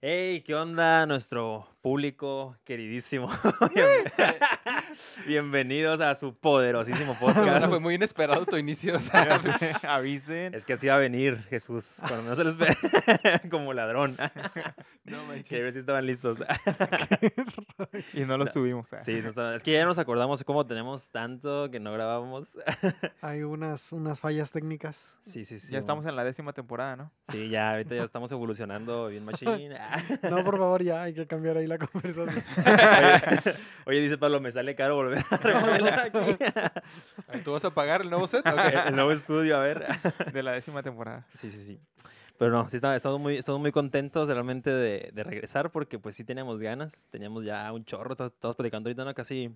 Hey, ¿qué onda nuestro público queridísimo? Bienvenidos a su poderosísimo podcast. fue muy inesperado tu inicio. o sea, Avisen. Es que así va a venir Jesús, cuando no se les ve como ladrón. no Que a ver si estaban listos. Y no lo No. subimos. ah. Sí, no es que ya nos acordamos de cómo tenemos tanto que no grabábamos. Hay unas, unas fallas técnicas. Sí, sí, sí. Ya estamos en la décima temporada, ¿no? Sí, ya, ahorita ya estamos evolucionando bien machine. No, por favor, ya hay que cambiar ahí la conversación. Oye, oye, dice Pablo, me sale caro volver a remodelar aquí. ¿Tú vas a pagar el nuevo set? Ok. El nuevo estudio, a ver. De la décima temporada. Sí, sí, sí. Pero no, sí, estamos, muy, estamos muy contentos realmente de, de regresar porque pues sí teníamos ganas, teníamos ya un chorro, estamos platicando ahorita, ¿no? Casi,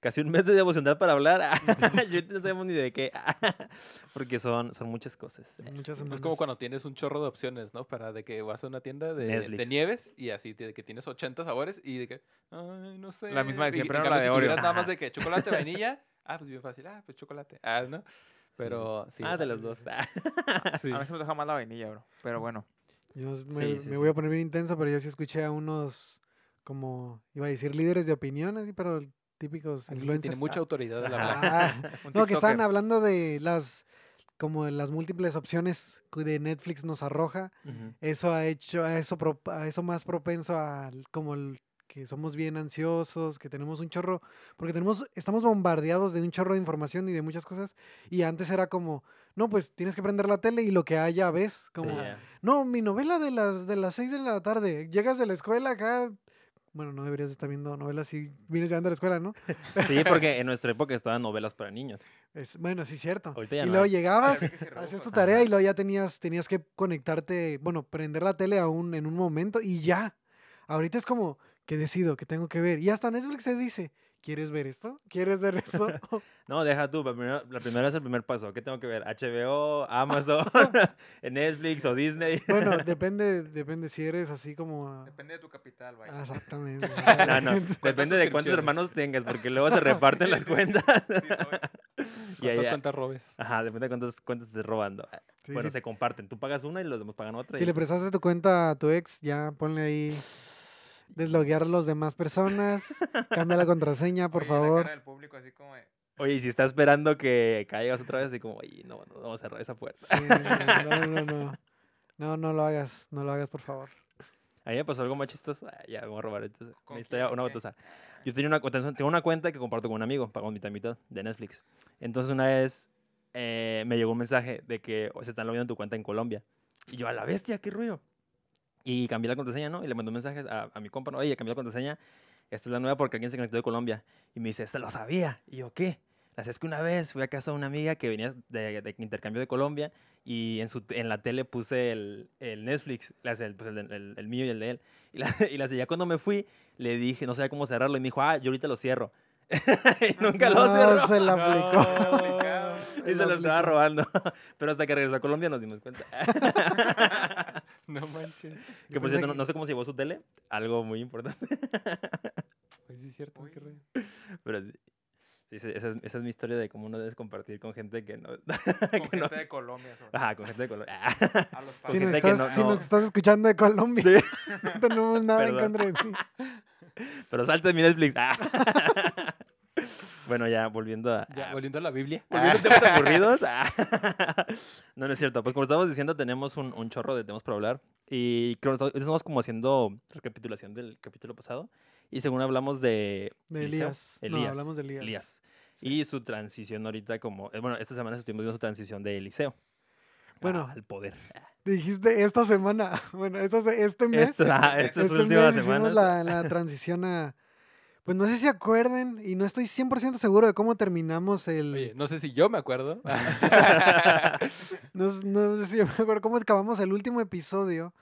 casi un mes de devocional para hablar. Yo no sabemos ni de qué, porque son, son muchas cosas. Muchas Es como cuando tienes un chorro de opciones, ¿no? Para de que vas a una tienda de, de nieves y así, de que tienes 80 sabores y de que, ay, no sé. La misma de y- siempre, en ¿no? La de si Oreo. nada más de que chocolate, vainilla, ah, pues bien fácil, ah, pues chocolate, ah, ¿no? Pero sí. ah, de las dos. sí. Sí. A mí se me deja más la vainilla, bro. Pero bueno. Yo me, Sí, sí, me sí. voy a poner bien intenso, pero yo sí escuché a unos, como, iba a decir líderes de opinión, así, pero típicos influencers. Tiene mucha autoridad al Ajá. hablar. Ah, no, que estaban hablando de las, como de las múltiples opciones que de Netflix nos arroja. Ujú. Eso ha hecho, a eso, pro- a eso más propenso al, como el, que somos bien ansiosos, que tenemos un chorro, porque tenemos, estamos bombardeados de un chorro de información y de muchas cosas. Y antes era como, no, pues tienes que prender la tele y lo que haya ves, Sí, como, ya. no, mi novela de las de las 6 de la tarde. Llegas de la escuela acá. Bueno, no deberías estar viendo novelas si vienes llegando a la escuela, ¿no? Sí, porque en nuestra época estaban novelas para niños. Es, bueno, sí, cierto. Ahorita ya y no luego hay. llegabas, hacías tu tarea Ajá. y luego ya tenías, tenías que conectarte, bueno, prender la tele aún en un momento y ya. Ahorita es como que decido que tengo que ver. Y hasta Netflix se dice, ¿quieres ver esto? ¿Quieres ver esto? No, deja tú, la primera, la primera es el primer paso. ¿Qué tengo que ver? HBO, Amazon, Netflix o Disney. bueno, depende, depende si eres así como... Depende de tu capital, Ah, vaya. Exactamente. No, no, depende de cuántos hermanos tengas, porque luego se reparten las cuentas. Y ¿Cuántas cuentas robes? Ajá, depende de cuántas cuentas estés robando. Sí, bueno, sí. se comparten. Tú pagas una y los demás pagan otra. Si y- le prestaste tu cuenta a tu ex, ya ponle ahí desloguear a las demás personas, cambia la contraseña, por Oye, la favor. cara del público así como de, Oye, y si está esperando que caigas otra vez, así como, oye, no, no, vamos a cerrar esa puerta. Sí, no, no, no. No, no lo hagas, no lo hagas, por favor. A mí me pasó algo más chistoso. Ah, ya, voy a robar entonces, ¿Con una botosa. Yo tenía una, cuenta- tengo una cuenta que comparto con un amigo, pago mitad y mitad, de Netflix. Entonces una vez eh, me llegó un mensaje de que "Oh, se están logueando tu cuenta en Colombia. Y yo, a la bestia, qué ruido. Y cambié la contraseña, ¿no? Y le mandé un mensaje a, a mi compa, ¿no? Oye, cambié la contraseña. Esta es la nueva porque alguien se conectó de Colombia. Y me dice, se lo sabía. Y yo, ¿qué? La es que una vez fui a casa de una amiga que venía de, de intercambio de Colombia y en, su, en la tele puse el, el Netflix, la- el, pues, el, el- el mío y el de él. Y la, y la ya cuando me fui, le dije, no sabía cómo cerrarlo. Y me dijo, ah, yo ahorita lo cierro. y nunca lo No, cerró. se la aplicó. aplicado. y se lo estaba robando. Pero hasta que regresó a Colombia nos dimos cuenta. No manches. que por cierto, no, que- no sé cómo se llevó su tele. Algo muy importante. Pues sí, es cierto. Uy. qué rollo. Pero sí, esa, es, esa es mi historia de cómo uno debes compartir con gente que no... Con que gente no- de Colombia. sobre Ajá, con gente de Colombia. A los Si nos, estás, no- si nos no- estás escuchando de Colombia, Sí, no tenemos nada Perdón. en contra de ti. pero salte de mi Netflix. Bueno, ya volviendo a... Ya, volviendo a la Biblia. Volviendo a temas aburridos. no, no es cierto. Pues como estábamos diciendo, tenemos un, un chorro de temas para hablar. Y creo que estamos- como haciendo recapitulación del capítulo pasado. Y según hablamos de... De Eliseo, Elías. No, hablamos de Elías. Y su transición ahorita como... eh, Bueno, esta semana estuvimos viendo su transición de Eliseo. Bueno. Al poder. Dijiste esta semana, bueno, esta este mes. Esta, estas este últimas mes semanas. hicimos la, la transición a... Pues no sé si acuerden, y no estoy 100% seguro de cómo terminamos el... Oye, no sé si yo me acuerdo. No, no sé si me acuerdo cómo acabamos el último episodio.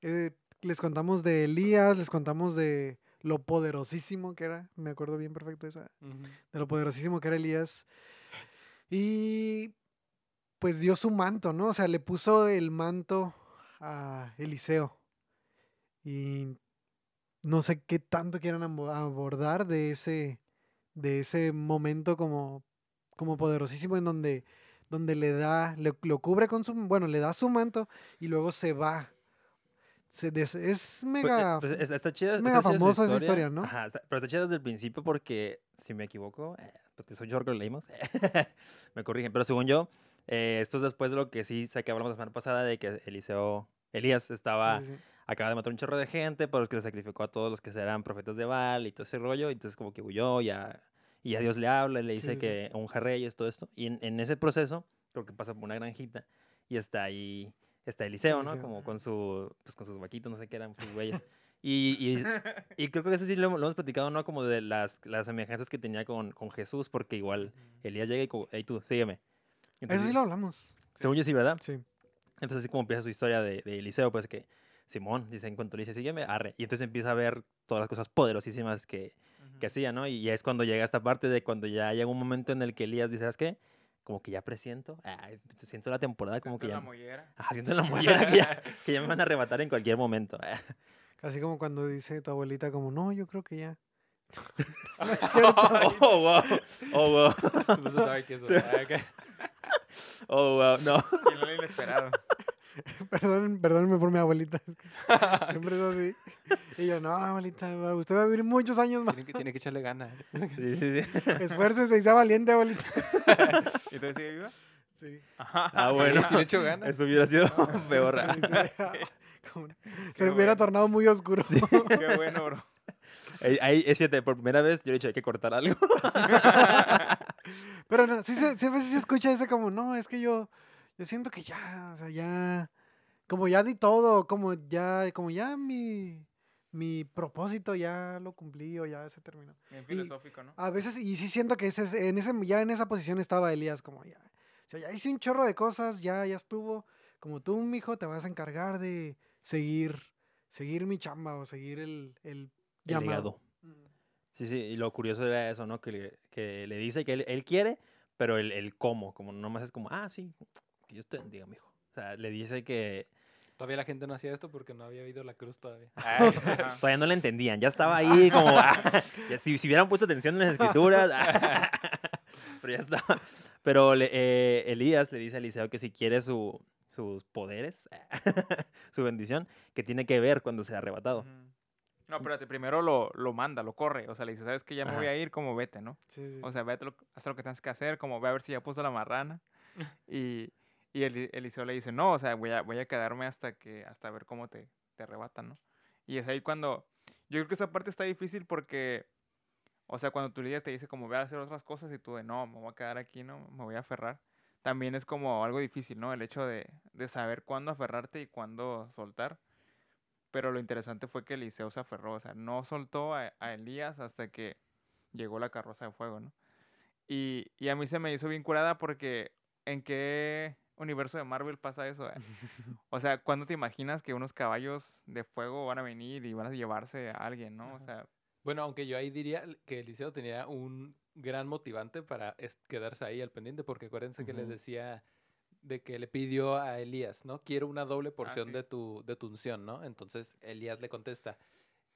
Eh, les contamos de Elías, les contamos de lo poderosísimo que era. Me acuerdo bien perfecto esa, de lo poderosísimo que era Elías. Y pues dio su manto, ¿no? O sea, le puso el manto a Eliseo. Y no sé qué tanto quieran abo- abordar de ese, de ese momento como, como poderosísimo en donde, donde le da, le- lo cubre con su, bueno, le da su manto y luego se va. se des- es Pues, mega... eh, pues, está, chida, mega está famosa esa historia, ¿no? Ajá, pero está chida desde el principio porque, si me equivoco, eh, porque soy yo que lo leímos, me corrigen, pero según yo, eh, esto es después de lo que sí sé que hablamos la semana pasada de que Eliseo, Elías estaba, sí, sí, sí. Acaba de matar un chorro de gente, pero es que le sacrificó a todos los que eran profetas de Baal y todo ese rollo, y entonces como que huyó y a, y a Dios le habla y le dice sí, sí. que unja reyes, todo esto, y en, en ese proceso creo que pasa por una granjita y está ahí, está Eliseo, ¿no? Como con, su, pues, con sus vaquitos, no sé qué eran, sus güeyes. Y, y, y creo que eso sí lo, hemos- lo hemos platicado, ¿no? Como de las, las semejanzas que tenía con, con Jesús, porque igual Elías llega y como, hey tú, sígueme. Eso Entonces, sí lo hablamos. Según yo sí, ¿verdad? Sí. Entonces así como empieza su historia de, de Eliseo, pues que Simón dice, en cuanto le dice, sígueme, arre. Y entonces empieza a ver todas las cosas poderosísimas que, que hacía, ¿no? Y es cuando llega esta parte de cuando ya llega un momento en el que Elías dice, ¿sabes qué? Como que ya presiento, siento la temporada como que la ya... mollera. Ajá, siento en la mollera que ya, que ya me van a arrebatar en cualquier momento. Así como cuando dice tu abuelita como, no, yo creo que ya. No es cierto. oh, wow. Oh, wow. Se puso dark eso. Ah. Oh, wow. No. Y no lo inesperado. Perdón, perdónenme por mi abuelita. Siempre es así. Y yo, no, abuelita, usted va a vivir muchos años más. Tiene que, tiene que echarle ganas. Sí, sí, sí. Esfuércese y sea valiente, abuelita. ¿Y tú sigue viva? Sí. Ah, bueno. Sí, le echo ganas. Eso hubiera sido peor. Sí, sí. Como- Se hubiera tornado muy oscuro. Qué bueno, bro. Ahí, ahí, es fíjate, por primera vez yo le he dicho, hay que cortar algo. Pero no, sí, sí, a veces se escucha ese como, no, es que yo, yo siento que ya, o sea, ya, como ya di todo, como ya, como ya mi, mi propósito ya lo cumplí o ya se terminó. Bien filosófico, ¿no? A veces, y sí siento que ese, es- en ese, ya en esa posición estaba Elías, como ya, o sea, ya hice un chorro de cosas, ya, ya estuvo, como tú, mijo, te vas a encargar de seguir, seguir mi chamba o seguir el, el El legado. Mm. Sí, sí, y lo curioso era eso, ¿no? Que le, que le dice que él, él quiere, pero el, el cómo, como nomás es como, ah, sí, que Dios te bendiga, mijo. O sea, le dice que Todavía la gente no hacía esto porque no había habido la cruz todavía. Ay, todavía no le entendían, ya estaba ahí como, ah, si, si hubieran puesto atención en las escrituras, ah, pero ya estaba. Pero le- eh, Elías le dice a Eliseo que si quiere su, sus poderes, su bendición, que tiene que ver cuando sea arrebatado. No, espérate, primero lo, lo manda, lo corre. O sea, le dice, ¿sabes que Ya me voy a ir, como vete, ¿no? Sí, sí, O sea, vete, lo, haz lo que tienes que hacer, como ve a ver si ya puso la marrana. Y, y Eli- Eliseo le dice, no, o sea, voy a, voy a quedarme hasta que, hasta ver cómo te, te arrebatan, ¿no? Y es ahí cuando, yo creo que esa parte está difícil porque, o sea, cuando tu líder te dice como ve a hacer otras cosas y tú de, no, me voy a quedar aquí, ¿no? Me voy a aferrar. También es como algo difícil, ¿no? El hecho de, de saber cuándo aferrarte y cuándo soltar. Pero lo interesante fue que Eliseo se aferró, o sea, no soltó a, a Elías hasta que llegó la carroza de fuego, ¿no? Y, y a mí se me hizo bien curada porque ¿en qué universo de Marvel pasa eso? eh? O sea, ¿cuándo te imaginas que unos caballos de fuego van a venir y van a llevarse a alguien, no? O sea, Bueno, aunque yo ahí diría que Eliseo tenía un gran motivante para quedarse ahí al pendiente, porque acuérdense que les decía de que le pidió a Elías, ¿no? Quiero una doble porción sí. de, tu, de tu unción, ¿no? Entonces Elías le contesta,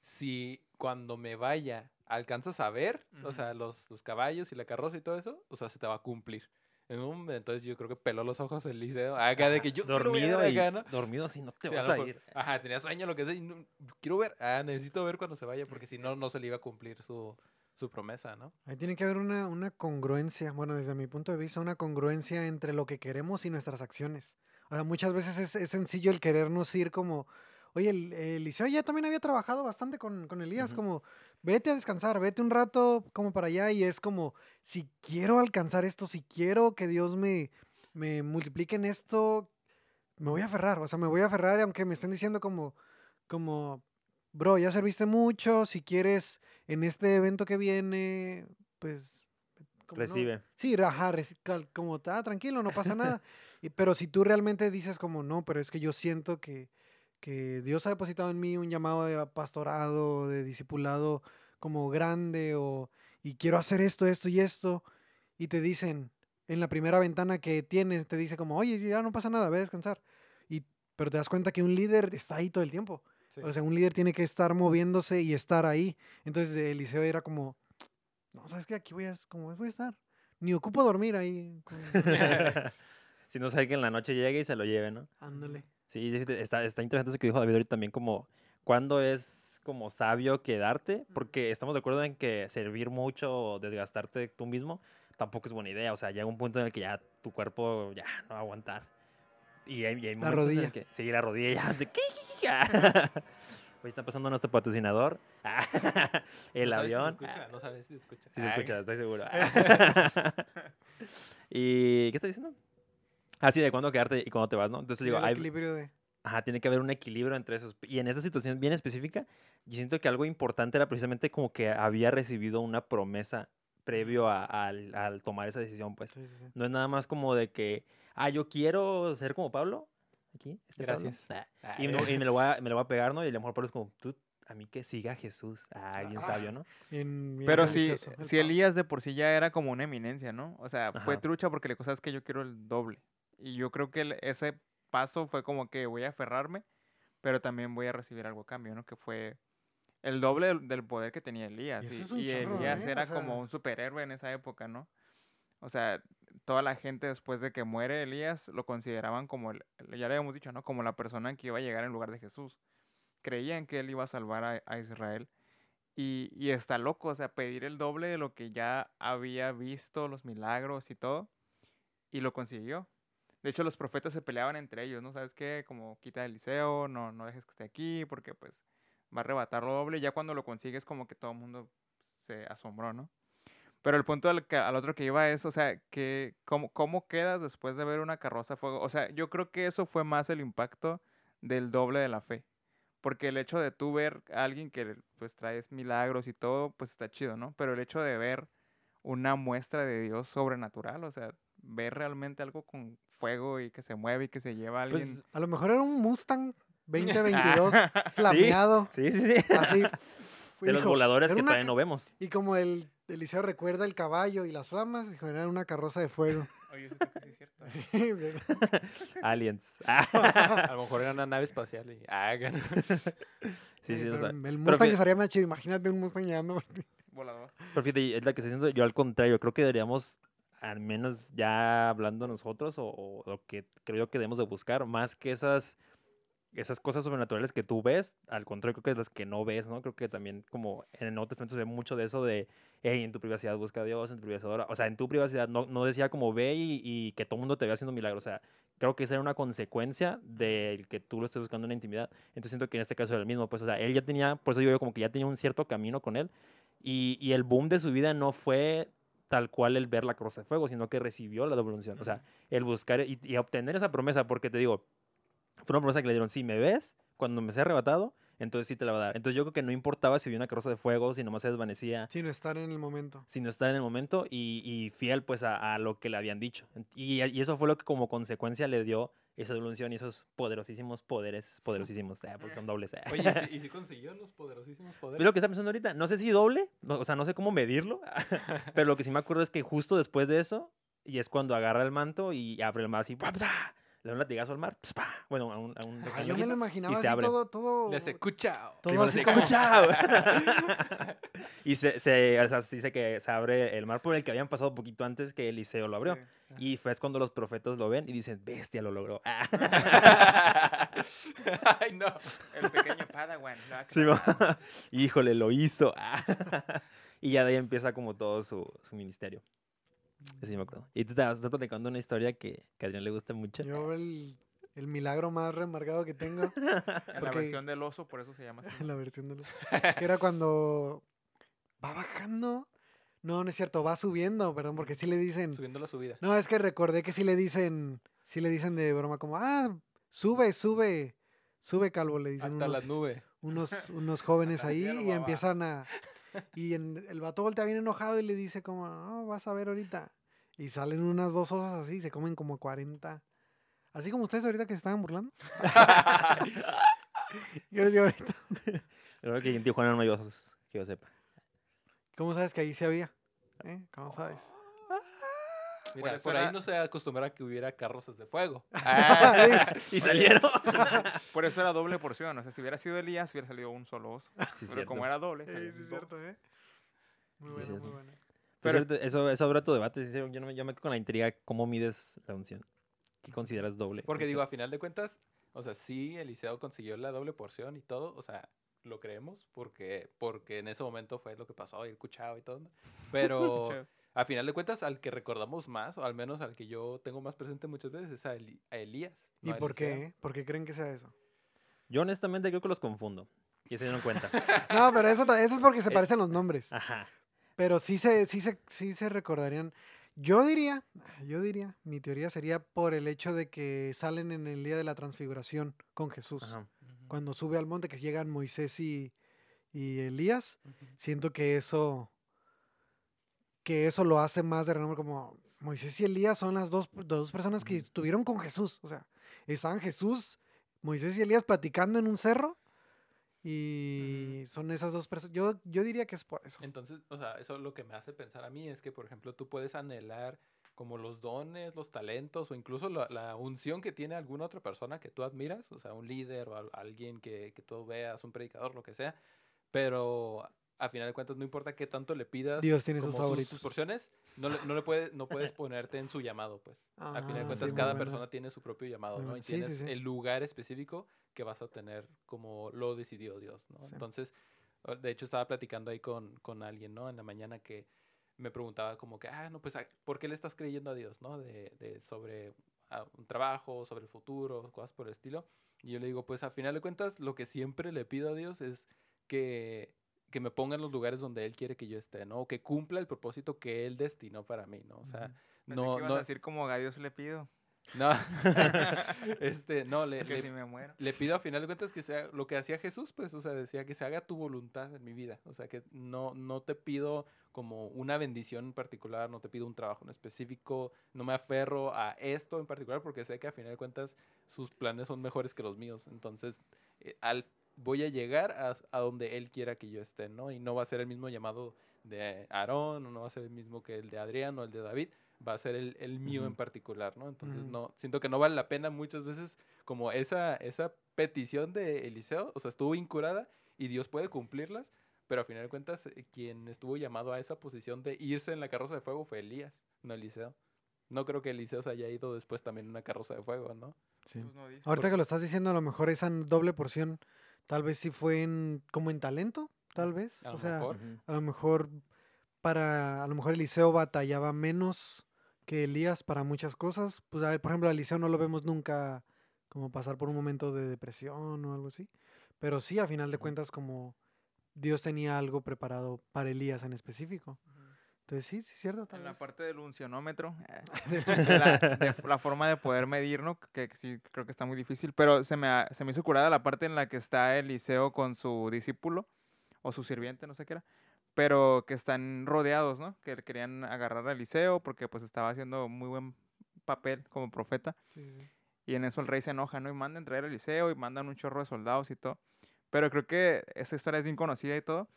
si cuando me vaya alcanzas a ver, o sea, los, los caballos y la carroza y todo eso, o sea, se te va a cumplir. En un- entonces yo creo que peló los ojos Eliseo, acá de que yo sí dormido acá, ¿no? dormido así no te Sí, a vas a mejor- ir. Ajá, tenía sueño, lo que sea, y no- quiero ver, ah, necesito ver cuando se vaya, porque si no, no se le iba a cumplir su, su promesa, ¿no? Ahí tiene que haber una, una congruencia, bueno, desde mi punto de vista, una congruencia entre lo que queremos y nuestras acciones. O sea, muchas veces es, es sencillo el querernos ir como, oye, el, Eliseo ya también había trabajado bastante con, con Elías, como, vete a descansar, vete un rato como para allá y es como, si quiero alcanzar esto, si quiero que Dios me, me multiplique en esto, me voy a aferrar, o sea, me voy a aferrar aunque me estén diciendo como, como, bro, ya serviste mucho, si quieres en este evento que viene, pues... no- Recibe. Sí, ajá, como, ah, tranquilo, no pasa nada. Y- pero si tú realmente dices como, no, pero es que yo siento que, que Dios ha depositado en mí un llamado de pastorado, de discipulado como grande, o, y quiero hacer esto, esto y esto, y te dicen, en la primera ventana que tienes, te dice como, oye, ya no pasa nada, ve a descansar. Y, pero te das cuenta que un líder está ahí todo el tiempo. Sí. O sea, un líder tiene que estar moviéndose y estar ahí. Entonces Eliseo era como, no, ¿sabes qué? Aquí voy a, como voy a estar. Ni ocupo dormir ahí. si no sabe que en la noche llegue y se lo lleve, ¿no? Ándale. Sí, está, está interesante eso que dijo David ahorita también, como cuándo es como sabio quedarte, porque estamos de acuerdo en que servir mucho o desgastarte tú mismo tampoco es buena idea. O sea, llega un punto en el que ya tu cuerpo ya no va a aguantar. Y hay, y hay La momentos en rodilla. el que sí, la rodilla ya. de- Hoy está pasando nuestro patrocinador. el no sabes si avión. escucha, no sabes si se escucha. Sí se escucha, estoy seguro. ¿Y qué está diciendo? Ah, sí, de cuándo quedarte y cuándo te vas, ¿no? Entonces digo, hay, equilibrio de... Ajá, tiene que haber un equilibrio entre esos. Y en esa situación bien específica, yo siento que algo importante era precisamente como que había recibido una promesa previo a- al, al tomar esa decisión, pues. Sí, sí, sí. No es nada más como de que, ah, yo quiero ser como Pablo. Aquí, este Pablo, Gracias. ah, Y, no- y me, lo voy a, me lo voy a pegar, ¿no? Y a lo mejor Pablo es como, tú, a mí que siga Jesús. Ah, bien Ah. sabio, ¿no? Bien- bien Pero si Pablo. Elías de por sí ya era como una eminencia, ¿no? O sea, fue Ajá. trucha porque le cosas que yo quiero el doble. Y yo creo que ese paso fue como que voy a aferrarme, pero también voy a recibir algo a cambio, ¿no? Que fue el doble del, poder que tenía Elías. Y, un y chorro, Elías ¿eh? O era sea- como un superhéroe en esa época, ¿no? O sea, toda la gente después de que muere Elías lo consideraban como, el, el- ya le habíamos dicho, ¿no? Como la persona que iba a llegar en lugar de Jesús. Creían que él iba a salvar a, a Israel. Y, y está loco, o sea, pedir el doble de lo que ya había visto, los milagros y todo. Y lo consiguió. De hecho, los profetas se peleaban entre ellos, ¿no? ¿Sabes qué? Como quita a Eliseo, no, no dejes que esté aquí, porque pues va a arrebatar lo doble. Y ya cuando lo consigues, como que todo el mundo se asombró, ¿no? Pero el punto al, al otro que iba es, o sea, que cómo, ¿cómo quedas después de ver una carroza a fuego? O sea, yo creo que eso fue más el impacto del doble de la fe. Porque el hecho de tú ver a alguien que pues traes milagros y todo, pues está chido, ¿no? Pero el hecho de ver una muestra de Dios sobrenatural, o sea, ver realmente algo con fuego y que se mueve y que se lleva a alguien. Pues, A lo mejor era un Mustang 2022 flameado, sí, sí, sí. así. De los voladores "Era que una todavía no vemos. Y como el Eliseo recuerda el caballo y las flamas, dijo, era una carroza de fuego. Oye, eso creo que sí es cierto. Aliens. A lo mejor era una nave espacial. Y, ah, sí, sí, Pero o sea, el Mustang estaría más chido. Imagínate un Mustang llegando. Volador. Pero fíjate, es la que estoy diciendo yo al contrario, creo que deberíamos, al menos ya hablando nosotros, o, lo que creo yo que debemos de buscar, más que esas, esas cosas sobrenaturales que tú ves, al contrario, creo que es las que no ves, ¿no? Creo que también como en el Nuevo Testamento se ve mucho de eso de, hey, en tu privacidad busca a Dios, en tu privacidad, ora". o sea, en tu privacidad no, no decía como ve y, y que todo el mundo te vea haciendo milagros, o sea, creo que esa era una consecuencia del que tú lo estés buscando en la intimidad. Entonces siento que en este caso era el mismo, pues, o sea, él ya tenía, por eso digo yo, como que ya tenía un cierto camino con él. Y, y el boom de su vida no fue tal cual el ver la cruz de fuego, sino que recibió la devolución. O sea, el buscar y, y obtener esa promesa, porque te digo, fue una promesa que le dieron, si me ves, cuando me sea arrebatado, entonces sí te la va a dar. Entonces yo creo que no importaba si había una carroza de fuego, si nomás se desvanecía, Sin estar en el momento. sino estar en el momento y, y fiel pues a, a lo que le habían dicho. Y, y eso fue lo que como consecuencia le dio esa devolución y esos poderosísimos poderes, poderosísimos, eh, porque son dobles. eh. Oye, ¿y si, y si consiguió los poderosísimos Es poderes? lo que está pensando ahorita. No sé si doble, no- o sea, no sé cómo medirlo, pero lo que sí me acuerdo es que justo después de eso, y es cuando agarra el manto y abre el así, ¡pua, psa! Le da un latigazo al mar, pa, bueno, a un... A un Ah, yo me lo imaginaba se así abre. todo, todo. Le hace escucha. todo Sí, así y se, se, o sea, se dice que se abre el mar por el que habían pasado poquito antes que Eliseo lo abrió. Sí. Y fue cuando los profetas lo ven y dicen, bestia, lo logró. Ay, no. El pequeño Padawan. lo ha Sí. Híjole, lo hizo. y ya de ahí empieza como todo su, su ministerio. Eso sí me acuerdo. Y tú te estás platicando una historia que, que a Adrián le gusta mucho. Yo el, el milagro más remarcado que tengo En la versión del oso, por eso se llama así. en la versión de los... Que era cuando va bajando. No, no es cierto, va subiendo, perdón, porque sí le dicen... Subiendo la subida. No, es que recordé que sí le dicen, sí le dicen de broma como, ah, sube, sube, sube calvo, le dicen Hasta unos, las nubes. unos, unos jóvenes ahí y empiezan a... Y en- el vato voltea bien enojado y le dice como, no, vas a ver ahorita. Y salen unas dos osas así y se comen como 40. Así como ustedes ahorita que se estaban burlando. Yo les digo ahorita, Creo que en Tijuana no hay osos, que yo sepa. ¿cómo sabes que ahí se había? ¿Eh? ¿Cómo sabes? Mira, por ahí no se acostumbra a que hubiera carrozas de fuego. y salieron. Por eso era doble porción. O sea, si hubiera sido Elías, hubiera salido un solo oso. Sí, Pero cierto. como era doble, Sí, sí, cierto, ¿eh? Muy Sí, bueno, cierto. muy bueno. Pero- cierto, eso, eso habrá tu debate. Yo, no me, yo me quedo con la intriga. ¿Cómo mides la unción? ¿Qué consideras doble? Porque digo, a unción? final de cuentas, O sea, sí, Eliseo consiguió la doble porción y todo, o sea, lo creemos porque, porque en ese momento fue lo que pasó, y el cuchao y todo. Pero. A final de cuentas, al que recordamos más, o al menos al que yo tengo más presente muchas veces, es a, Eli- a Elías. ¿Y no por qué? ¿Por qué creen que sea eso? Yo honestamente creo que los confundo. Y se dieron cuenta. No, pero eso, eso es porque se Eh, parecen los nombres. Ajá. Pero sí se, sí se, sí se recordarían. Yo diría, yo diría, mi teoría sería por el hecho de que salen en el día de la transfiguración con Jesús. Ajá. Cuando sube al monte, que llegan Moisés y, y Elías, ujú. siento que eso, que eso lo hace más de renombre como Moisés y Elías son las dos, dos personas que estuvieron con Jesús. O sea, estaban Jesús, Moisés y Elías platicando en un cerro. Y son esas dos personas. Yo, yo diría que es por eso. Entonces, o sea, eso lo que me hace pensar a mí es que, por ejemplo, tú puedes anhelar como los dones, los talentos o incluso la, la unción que tiene alguna otra persona que tú admiras, o sea, un líder o al- alguien que, que tú veas, un predicador, lo que sea, pero a final de cuentas no importa qué tanto le pidas Dios tiene como sus favoritos. sus porciones, no, le, no, le puedes, no puedes ponerte en su llamado, pues. a final de Ah, cuentas, sí, cada buena. persona tiene su propio llamado, Muy ¿no? Y Sí, tienes sí. el lugar específico que vas a tener como lo decidió Dios, ¿no? Entonces, de hecho, estaba platicando ahí con, con alguien, ¿no? En la mañana que me preguntaba como que, ah, no, pues, ah, ¿por qué le estás creyendo a Dios, ¿no? De, de sobre ah, un trabajo, sobre el futuro, cosas por el estilo. Y yo le digo, pues, a final de cuentas, lo que siempre le pido a Dios es que, que me ponga en los lugares donde Él quiere que yo esté, ¿no? O que cumpla el propósito que Él destinó para mí, ¿no? O sea, Pensé no, que ibas no, a decir como a Dios le pido. no, este, no, le, le- si me muero. le pido a final de cuentas que sea lo que hacía Jesús, pues, o sea, decía que se haga tu voluntad en mi vida. O sea, que no, no te pido como una bendición en particular, no te pido un trabajo en específico, no me aferro a esto en particular porque sé que a final de cuentas sus planes son mejores que los míos. Entonces, eh, al, voy a llegar a, a donde Él quiera que yo esté, ¿no? Y no va a ser el mismo llamado de Aarón, o no va a ser el mismo que el de Adrián o el de David, va a ser el, el mío en particular, ¿no? Entonces, no, siento que no vale la pena muchas veces como esa, esa petición de Eliseo, o sea, estuvo incurada y Dios puede cumplirlas, pero a final de cuentas, eh, quien estuvo llamado a esa posición de irse en la carroza de fuego fue Elías, no Eliseo. No creo que Eliseo se haya ido después también en una carroza de fuego, ¿no? Sí. Ahorita que lo estás diciendo, a lo mejor esa doble porción, tal vez sí fue en, como en talento, tal vez. A o lo sea, mejor. A lo mejor para, a lo mejor Eliseo batallaba menos que Elías para muchas cosas. Pues a ver, por ejemplo, a Eliseo no lo vemos nunca como pasar por un momento de depresión o algo así. Pero sí, a final de cuentas, como Dios tenía algo preparado para Elías en específico. Entonces sí, sí es cierto. En la vez. parte del uncionómetro, eh, la, de la forma de poder medir, ¿no? Que, que sí creo que está muy difícil, pero se me, ha- se me hizo curada la parte en la que está Eliseo con su discípulo o su sirviente, no sé qué era, pero que están rodeados, ¿no? Que querían agarrar a Eliseo porque pues estaba haciendo muy buen papel como profeta. Sí, sí, sí. Y en eso el rey se enoja, ¿no? Y mandan traer a Eliseo y mandan un chorro de soldados y todo. Pero creo que esa historia es bien conocida y todo.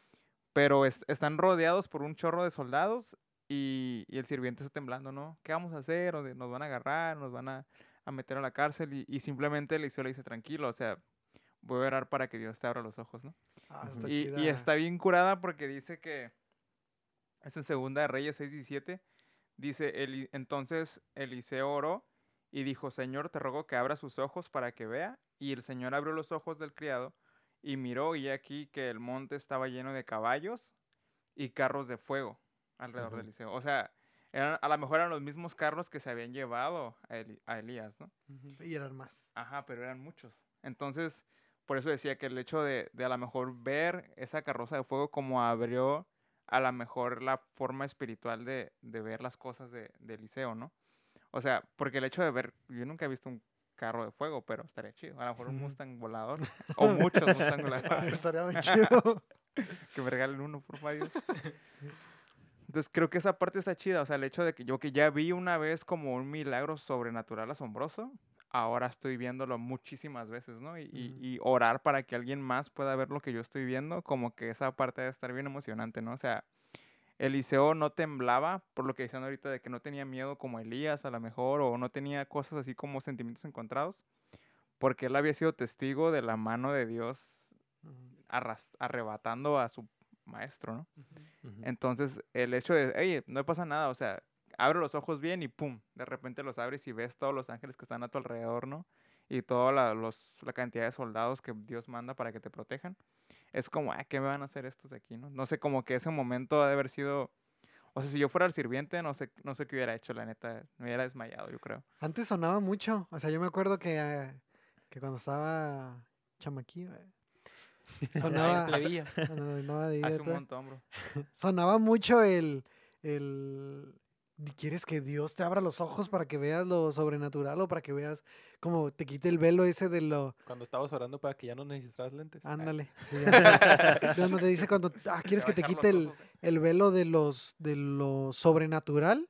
Pero es- están rodeados por un chorro de soldados y, y el sirviente está temblando, ¿no? ¿Qué vamos a hacer? Nos van a agarrar, nos van a, a meter a la cárcel. Y, y simplemente Eliseo le dice, tranquilo, o sea, voy a orar para que Dios te abra los ojos, ¿no? Ah, está Y, está bien curada porque dice que es en Segunda de Reyes 6:17. Dice, "Eli- entonces Eliseo oró y dijo, Señor, te ruego que abra sus ojos para que vea. Y el Señor abrió los ojos del criado y miró y aquí que el monte estaba lleno de caballos y carros de fuego alrededor de Ujú. Eliseo. O sea, eran, a lo mejor eran los mismos carros que se habían llevado a, Eli- a Elías, ¿no? Y eran más. Ajá, pero eran muchos. Entonces, por eso decía que el hecho de, de a lo mejor ver esa carroza de fuego como abrió a lo mejor la forma espiritual de, de ver las cosas de, de Eliseo, ¿no? O sea, porque el hecho de ver, yo nunca he visto un carro de fuego, pero estaría chido. A lo mejor un. Mustang volador. o muchos Mustang voladores. Estaría muy chido. que me regalen uno, por favor. Entonces creo que esa parte está chida, o sea, el hecho de que yo que ya vi una vez como un milagro sobrenatural asombroso, ahora estoy viéndolo muchísimas veces, ¿no? Y, y- Ujú. y orar para que alguien más pueda ver lo que yo estoy viendo, como que esa parte debe estar bien emocionante, ¿no? O sea, Eliseo no temblaba, por lo que decían ahorita de que no tenía miedo como Elías a lo mejor, o no tenía cosas así como sentimientos encontrados, porque él había sido testigo de la mano de Dios arrebatando a su maestro, ¿no? Entonces, el hecho de, oye, no pasa nada, o sea, abre los ojos bien y pum, de repente los abres y ves todos los ángeles que están a tu alrededor, ¿no? y toda la, los, la cantidad de soldados que Dios manda para que te protejan, es como, ah, ¿qué me van a hacer estos de aquí? No, no sé, como que ese momento ha de haber sido... O sea, si yo fuera el sirviente, no sé, no sé qué hubiera hecho, la neta. Me hubiera desmayado, yo creo. Antes sonaba mucho. O sea, yo me acuerdo que, eh, que cuando estaba chamaquillo, eh, sonaba, andaba de Hace un montón, bro. sonaba mucho el, el... ¿Quieres que Dios te abra los ojos para que veas lo sobrenatural o para que veas como te quite el velo ese de lo... Cuando estabas orando para que ya no necesitaras lentes. Ah, Ándale. sí. Cuando te dice cuando, ah, ¿quieres que te quite el, eh. el velo de los de lo sobrenatural?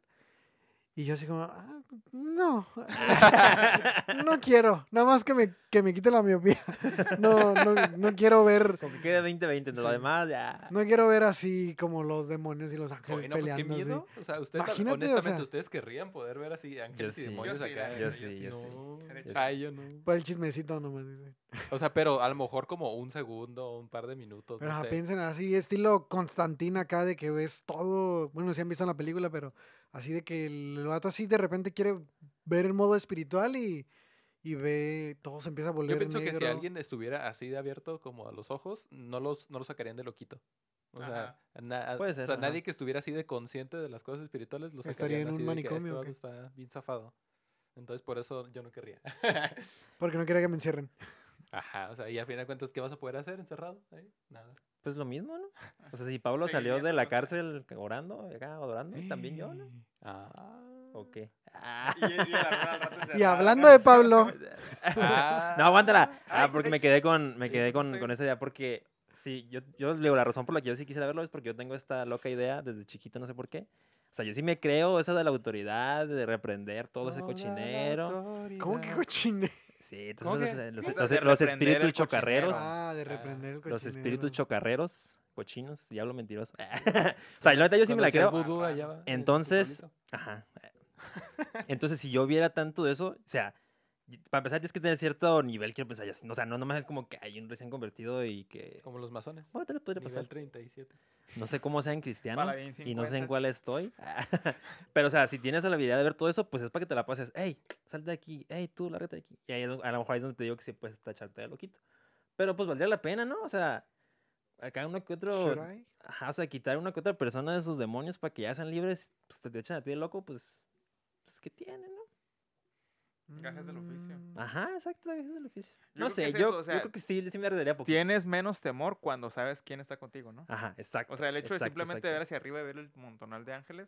Y yo así como, "Ah, no, no quiero, nada más que me, que me quite la miopía. No, no, no quiero ver, Como que quede 20-20, de lo Sí. demás ya. no quiero ver así como los demonios y los Oye, ángeles no, pues qué peleando. así. miedo. O sea, ustedes, Imagínate, o honestamente, sea- ustedes querrían poder ver así ángeles y sí. demonios Yo sí, acá. Yo sí, sí. yo sí. No, Yo sí. ay, yo no. Por el chismecito nomás. dice. O sea, pero a lo mejor como un segundo, un par de minutos, Pero no ajá, sé. piensen así, estilo Constantina acá, de que ves todo, bueno, si han visto en la película, pero así de que el vato así de repente quiere ver el modo espiritual y, y ve, todo se empieza a volver Yo pienso que si alguien estuviera así de abierto como a los ojos, no los, no los sacarían de loquito. O sea, na- Puede o ser, sea, ajá. nadie que estuviera así de consciente de las cosas espirituales los Estaría en así un manicomio, ¿o este qué? vato está bien zafado. Entonces por eso yo no querría. Porque no quería que me encierren. Ajá, o sea, y al final de cuentas, ¿qué vas a poder hacer encerrado? ahí? Nada. Pues lo mismo, ¿no? O sea, si Pablo salió de la cárcel orando, acá adorando, también yo, ¿no? Ah. ¿O qué? Ah. Y, rato hablando de Pablo, Ah. No, aguántala. Ah, porque me quedé con, me quedé con, con esa idea porque sí, yo, yo digo, la razón por la que yo sí quisiera verlo es porque yo tengo esta loca idea desde chiquito, no sé por qué. O sea, yo sí me creo esa de la autoridad, de reprender todo ese Toda cochinero. ¿cómo que autoridad. Sí, ¿Cómo entonces los, de espíritus chocarreros. cochinero. Ah, de reprender el Los espíritus chocarreros, cochinos, diablo mentiroso. o sea, la neta yo sí me la creo. vudú tu Entonces. Ajá. Entonces, si yo viera tanto de eso, o sea, para empezar tienes que tener cierto nivel, quiero pensar, ya, o sea, no nomás es como que hay un recién convertido y que... Como los masones. Bueno, tal vez podría Nivel pasar. 37. No sé cómo sean cristianos y no sé en 50. cuál estoy. Pero, o sea, si tienes la habilidad de ver todo eso, pues es para que te la pases. Hey, salte de aquí. Hey, tú, lárgate de aquí. Y ahí a lo mejor ahí es donde te digo que sí puedes tacharte de loquito. Pero, pues, valdría la pena, ¿no? O sea, acá uno que otro... Ajá, o sea, quitar una que otra persona de sus demonios para que ya sean libres, pues te, te echan a ti de loco, pues... Pues, ¿qué tiene, no? Gajes del oficio. Ajá, exacto, ese es el oficio. Yo no sé, es yo, yo creo que sí, sí me arriesgaría poquito. Tienes menos temor cuando sabes quién está contigo, ¿no? Ajá, exacto. O sea, el hecho de simplemente exacto. ver hacia arriba y ver el montonal de ángeles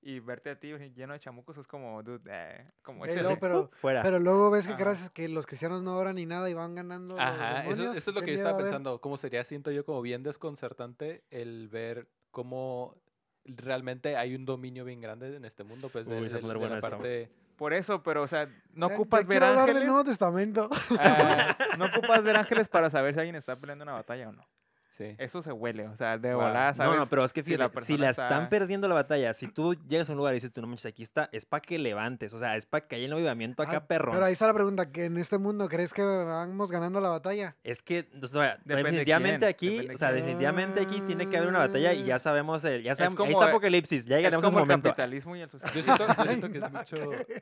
y verte a ti lleno de chamucos es como, dude, eh, como Eh, échale. no, pero, Fuera. pero luego ves que Ajá. gracias que los cristianos no oran ni nada y van ganando. Ajá, eso, demonios, eso es lo ¿qué que yo estaba pensando. ¿Cómo sería, siento yo, como bien desconcertante el ver cómo realmente hay un dominio bien grande en este mundo, pues de, Uy, de- poner de bueno la parte... Por eso, pero, o sea, no Ya- ya ocupas ver hablar del ángeles. Nuevo Testamento. ah, no ocupas ver ángeles para saber si alguien está peleando una batalla o no. Sí. Eso se huele, o sea, de Guau. volada, No, ¿sabes? no, pero es que si la fíjate, si la está- están perdiendo la batalla, si tú llegas a un lugar y dices, tú no manches, aquí está, es para que levantes, o sea, es para que haya un avivamiento acá Ah, perrón. Pero ahí está la pregunta, que en este mundo crees que vamos ganando la batalla? Es que, o sea, Depende de definitivamente aquí, depende o sea, definitivamente aquí tiene que haber una batalla y ya sabemos, el, ya sabemos, ahí como, está Apocalipsis, ya Es llegaremos a ese como el momento. capitalismo y el Yo siento, yo siento que es mucho...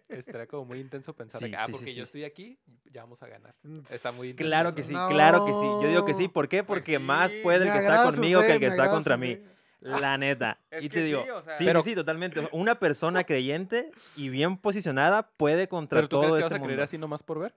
Estará como muy intenso pensar Sí, que, ah, sí, sí, porque yo sí. estoy aquí, ya vamos a ganar. Está muy intenso Claro que sí, claro que sí. Yo digo que sí, No. ¿por qué? Pues Porque más puede el que está conmigo que fe, el que está contra mí. fe. La neta. Es y que te digo, sí, o sea- sí, Pero- sí, sí, totalmente. Una persona creyente y bien posicionada puede contra ¿Pero tú todo crees que este vas a creer mundo. así nomás por ver?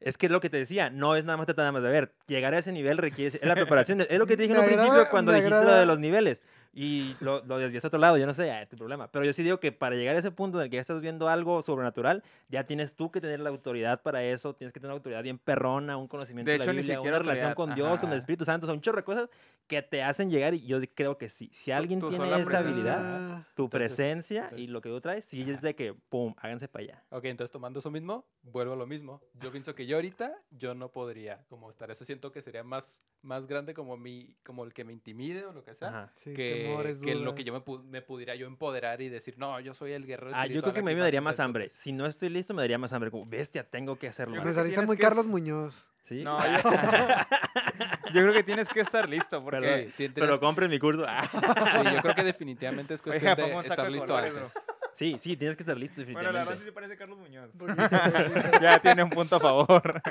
Es que es lo que te decía, no es nada más tratar nada más de ver. Llegar a ese nivel requiere es la preparación. Es lo que te dije en un principio cuando dijiste lo de los niveles. Y lo, lo desvías a otro lado, yo no sé, ya es tu problema. Pero yo sí digo que para llegar a ese punto en el que ya estás viendo algo sobrenatural, ya tienes tú que tener la autoridad para eso, tienes que tener una autoridad bien perrona, un conocimiento De de, hecho, la ni Biblia, siquiera una relación autoridad, con Dios, con el. Espíritu Santo, son un chorro de cosas que te hacen llegar y yo creo que sí. Si alguien tu tiene sola esa presencia. habilidad, Ah, tu Entonces, presencia y entonces- lo que tú traes, sí es de que, pum, háganse para allá. Ok, entonces tomando eso mismo, vuelvo a lo mismo. Yo pienso que yo ahorita, yo no podría como estar. Eso siento que sería más, más grande como mi, como el que me intimide o lo que sea. Ajá. sí, Que, temores, que lo que yo me, dudas. pu- me pudiera yo empoderar y decir, no, yo soy el guerrero Ah, yo creo que a mí me daría más intenso". hambre. Si no estoy listo, me daría más hambre. Como, bestia, tengo que hacerlo. Yo Me creo que saliste tienes muy que Carlos Muñoz. ¿Sí? No, yo, yo creo que tienes que estar listo porque Sí, ti- Pero compren mi curso. Sí, yo creo que definitivamente es cuestión de estar de listo colores, antes. bro. Sí, sí, tienes que estar listo Bueno, la verdad definitivamente. sí se parece a Carlos Muñoz. Ya tiene un punto a favor.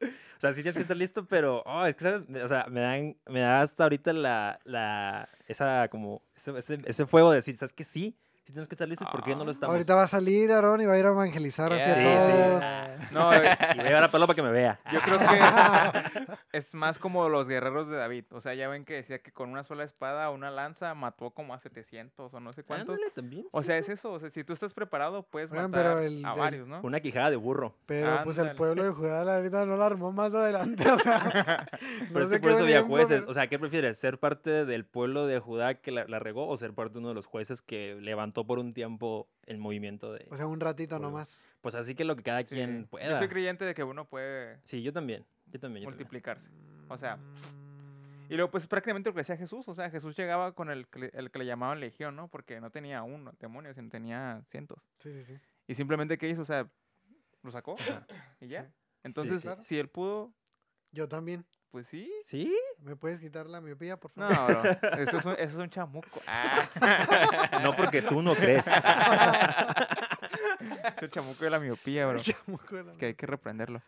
O sea, sí tienes que estar listo, pero, oh, es que, O sea, me dan, me da hasta ahorita la, la, esa, como, ese, ese, ese fuego de decir, ¿sabes qué? Sí, sí tenemos que estar listos, ¿por qué no lo Ah, estamos? Ahorita va a salir Aarón y va a ir a evangelizar hacia Sí, sí. todos. No, eh, Y voy a llevar a Pablo para que me vea. yo creo que es más como los guerreros de David. O sea, ya ven que decía que con una sola espada o una lanza mató como a 700 o no sé cuántos. Ándale, también. O sea, ¿no? es eso. O sea, si tú estás preparado, puedes matar pero el a varios, ¿no? Una quijada de burro. Pero pues el pueblo de Judá la verdad no la armó más adelante. O sea, Pero no es que por qué eso había jueces. O sea, ¿qué prefieres? ¿Ser parte del pueblo de Judá que la, la regó o ser parte de uno de los jueces que levantó por un tiempo el movimiento de... O sea, un ratito nomás. pues así que lo que cada Sí. quien Yo pueda. soy creyente de que uno puede Sí, yo también. Yo también. yo también. multiplicarse. O sea, Y luego, pues prácticamente lo que decía Jesús. O sea, Jesús llegaba con el que, le- el que le llamaban legión, ¿no? Porque no tenía uno demonio, sino tenía cientos. Sí, sí, sí. Y simplemente, ¿qué hizo? O sea, lo sacó y ya. Sí. Entonces, sí. si él pudo, Yo también. Pues sí. ¿Sí? ¿Me puedes quitar la miopía, por No, favor? bro. Eso es un, eso es un chamuco. Ah. No porque tú no crees. es el chamuco de la miopía, bro. Chamuco de la Que hay que reprenderlo.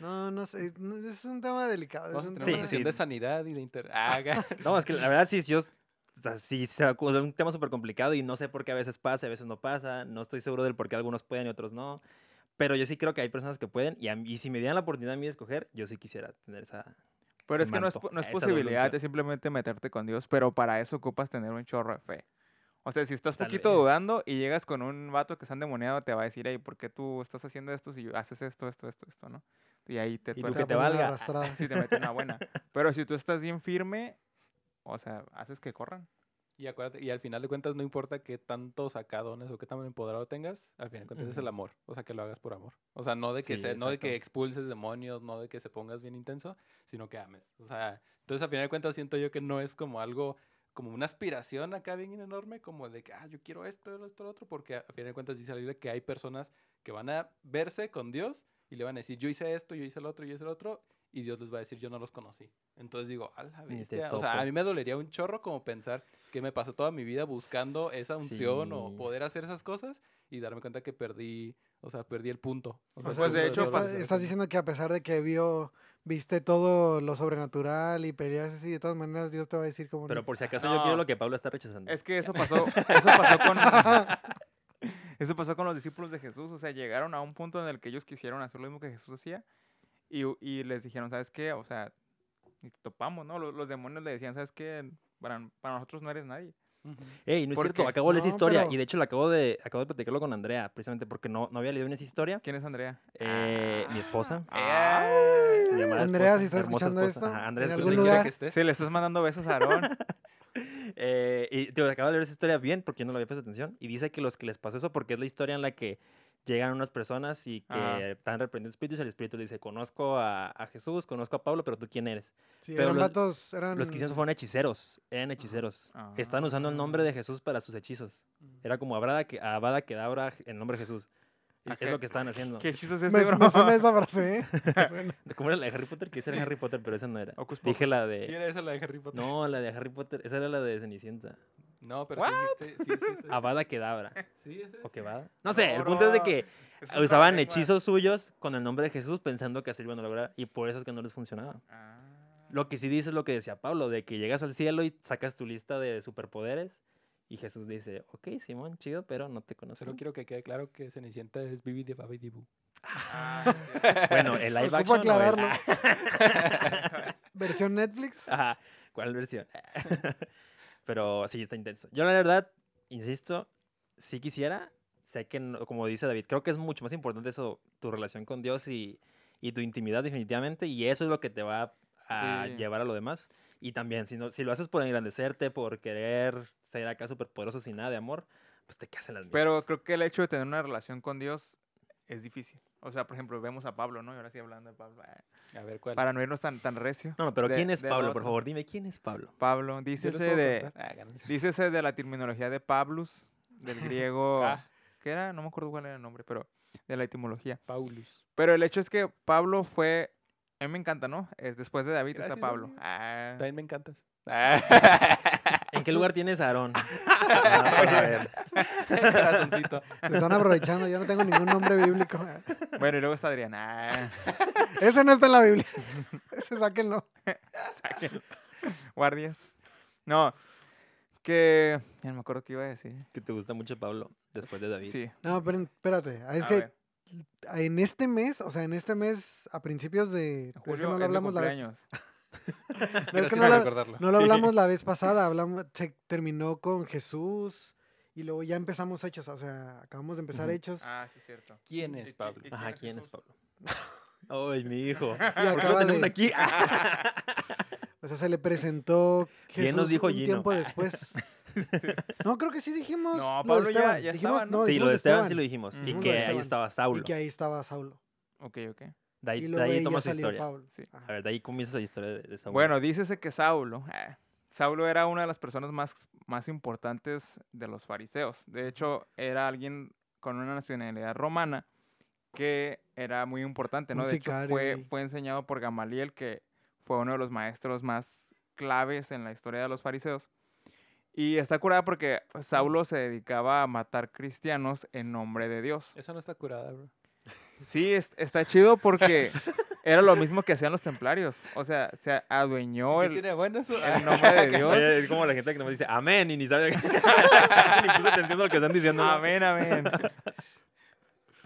No, no sé. no, Es un tema delicado. Vamos es a un Sí, sí. de sanidad y de inter... Ah, No, es que la verdad sí, yo... O sea, sí, es un tema súper complicado y no sé por qué a veces pasa, a veces no pasa. No estoy seguro del por qué algunos pueden y otros no. Pero yo sí creo que hay personas que pueden y, a y si me dieran la oportunidad a mí de escoger, yo sí quisiera tener esa... Pero es que no es, no es posibilidad, es simplemente meterte con Dios, pero para eso ocupas tener un chorro de fe. O sea, si estás Tal poquito vez. dudando y llegas con un vato que está endemoniado, te va a decir, hey, ¿por qué tú estás haciendo esto si haces esto, esto, esto, esto, no? Y ahí te tú tuerces que te valga. si te mete una buena. Pero si tú estás bien firme, o sea, haces que corran. Y acuérdate, y al final de cuentas no importa qué tanto sacadones o qué tan empoderado tengas, al final de cuentas es el amor, o sea, que lo hagas por amor. O sea, no de que Sí, se, no de que expulses demonios, no de que se pongas bien intenso, sino que ames. O sea, entonces al final de cuentas siento yo que no es como algo como una aspiración acá bien enorme, como de que, ah, yo quiero esto, esto, lo otro, porque a final de cuentas dice la Biblia que hay personas que van a verse con Dios y le van a decir, yo hice esto, yo hice el otro, yo hice el otro, y Dios les va a decir, yo no los conocí. Entonces digo, a la bestia. O sea, a mí me dolería un chorro como pensar que me pasó toda mi vida buscando esa unción o Sí. poder hacer esas cosas y darme cuenta que perdí, o sea, perdí el punto. O sea, Pues, el de hecho, estás, diciendo que a pesar de que vio, viste todo lo sobrenatural y peleas así, de todas maneras Dios te va a decir como... Pero no. por si acaso yo quiero lo que Pablo está rechazando. Es que eso pasó, eso pasó con... Eso pasó con los discípulos de Jesús, o sea, llegaron a un punto en el que ellos quisieron hacer lo mismo que Jesús hacía y, y les dijeron, ¿sabes qué? O sea, y te topamos, ¿no? Los, los demonios le decían, ¿sabes qué? Para, para nosotros no eres nadie. Ey, no es ¿Por cierto, qué? acabo de leer esa No, historia pero- y de hecho la acabo de, acabo de platicarlo con Andrea, precisamente porque no, no había leído en esa historia. ¿Quién es Andrea? Eh, mi esposa. Ah. mi Andrea, esposa, si estás escuchando esposa. esto, Ajá, Andrea, en algún lugar- que estés. Sí, le estás mandando besos a Aarón. Eh, y te acabo de leer esa historia bien porque yo no le había prestado atención. Y dice que los que les pasó eso, porque es la historia en la que llegan unas personas y que Ajá. están reprendiendo espíritus y el espíritu le dice, conozco a, a Jesús, conozco a Pablo, pero tú quién eres. Sí, pero eran los- vatos, eran... Los que hicieron fueron hechiceros, eran hechiceros. Estaban usando el nombre de Jesús para sus hechizos. Era como Abada, que, Abada Kedavra en nombre de Jesús. ¿Y Es lo que estaban haciendo. ¿Qué hechizo es Me, ese, bro? me suena esa frase, ¿eh? Me suena. ¿Cómo era la de Harry Potter? Que esa era Sí. Harry Potter, pero esa no era. Dije la de... Sí, era esa la de Harry Potter. No, la de Harry Potter, esa era la de Cenicienta. No, pero sí, sí, sí, sí. Abada Kedavra. Sí, ese ¿O es. No sé, No, el punto es de que Eso usaban hechizos suyos con el nombre de Jesús pensando que así lo iban a lograr y por eso es que no les funcionaba. Ah. Lo que sí dice es lo que decía Pablo, de que llegas al cielo y sacas tu lista de superpoderes y Jesús dice, ok, Simón, chido, pero no te conozco. Solo quiero que quede claro que Cenicienta es Bibi de Babi Dibu. Ah. Bueno, el live action. aclararlo. Versión Netflix. Ajá, ¿cuál versión? pero sí, está intenso. Yo la verdad, insisto, sí quisiera, sé que, no- como dice David, creo que es mucho más importante eso, tu relación con Dios y, y tu intimidad definitivamente, y eso es lo que te va a Sí. llevar a lo demás. Y también, si, no, si lo haces por engrandecerte, por querer ser acá superpoderoso sin nada de amor, pues te quedas en las mismas. Pero creo que el hecho de tener una relación con Dios es difícil. O sea, por ejemplo, vemos a Pablo, ¿no? Y ahora sí hablando de Pablo. ah, A ver, ¿cuál? Para no irnos tan, tan recio. No, no, pero de- ¿quién es Pablo? Por favor, dime, ¿quién es Pablo? Pablo, dícese de. Ah, dícese de la terminología de Pablus, del griego. Ah, ¿Qué era? No me acuerdo cuál era el nombre, pero de la etimología. Paulus. Pero el hecho es que Pablo fue. A mí me encanta, ¿no? Es después de David Gracias, está Pablo. Ah, También me encantas. ¿En qué lugar tienes a Aarón? Ah. Corazoncito. Se están aprovechando, yo no tengo ningún nombre bíblico. Bueno, y luego está Adrián. Ah, Ese no está en la Biblia. Ese sáquenlo. saquen. Guardias. No, que... Ya no me acuerdo qué iba a decir. Que te gusta mucho Pablo después de David. Sí. No, pero espérate. Es a que ver, en este mes, o sea, en este mes, a principios de. en es que julio no lo hablamos la vez. no, es Gracias que no por lo- recordarlo. no lo Sí. hablamos la vez pasada. Hablamos, se terminó con Jesús. Y luego ya empezamos hechos. O sea, acabamos de empezar hechos. Ah, sí, cierto. ¿Quién ¿Y es Pablo? y Ajá, ¿quién es? Pablo? Ay, mi hijo. y ¿Por qué lo tenemos de- aquí? O sea, se le presentó Jesús nos dijo un Gino. tiempo después. No, creo que sí dijimos. No, lo de Pablo ya- ya Dijimos- estaba, ¿no? sí, dijimos lo de Esteban sí lo dijimos. Y que ahí estaba Y Saulo. que ahí estaba Saulo. Ok, ok. De ahí, de ahí toma su historia. Sí. A ver, de ahí comienza la historia de, de Saulo. Bueno, dícese que Saulo, eh, Saulo era una de las personas más, más importantes de los fariseos. De hecho, era alguien con una nacionalidad romana que era muy importante, Un ¿no? De hecho, fue, fue enseñado por Gamaliel, que fue uno de los maestros más claves en la historia de los fariseos. Y está curada porque Saulo se dedicaba a matar cristianos en nombre de Dios. Eso no está curada, bro. Sí, es- está chido porque era lo mismo que hacían los templarios. O sea, se adueñó ¿Qué el, tiene bueno eso? el nombre de Dios. Oye, es como la gente que no me dice amén y ni sabe ni puso atención a lo que están diciendo. Amén, amén.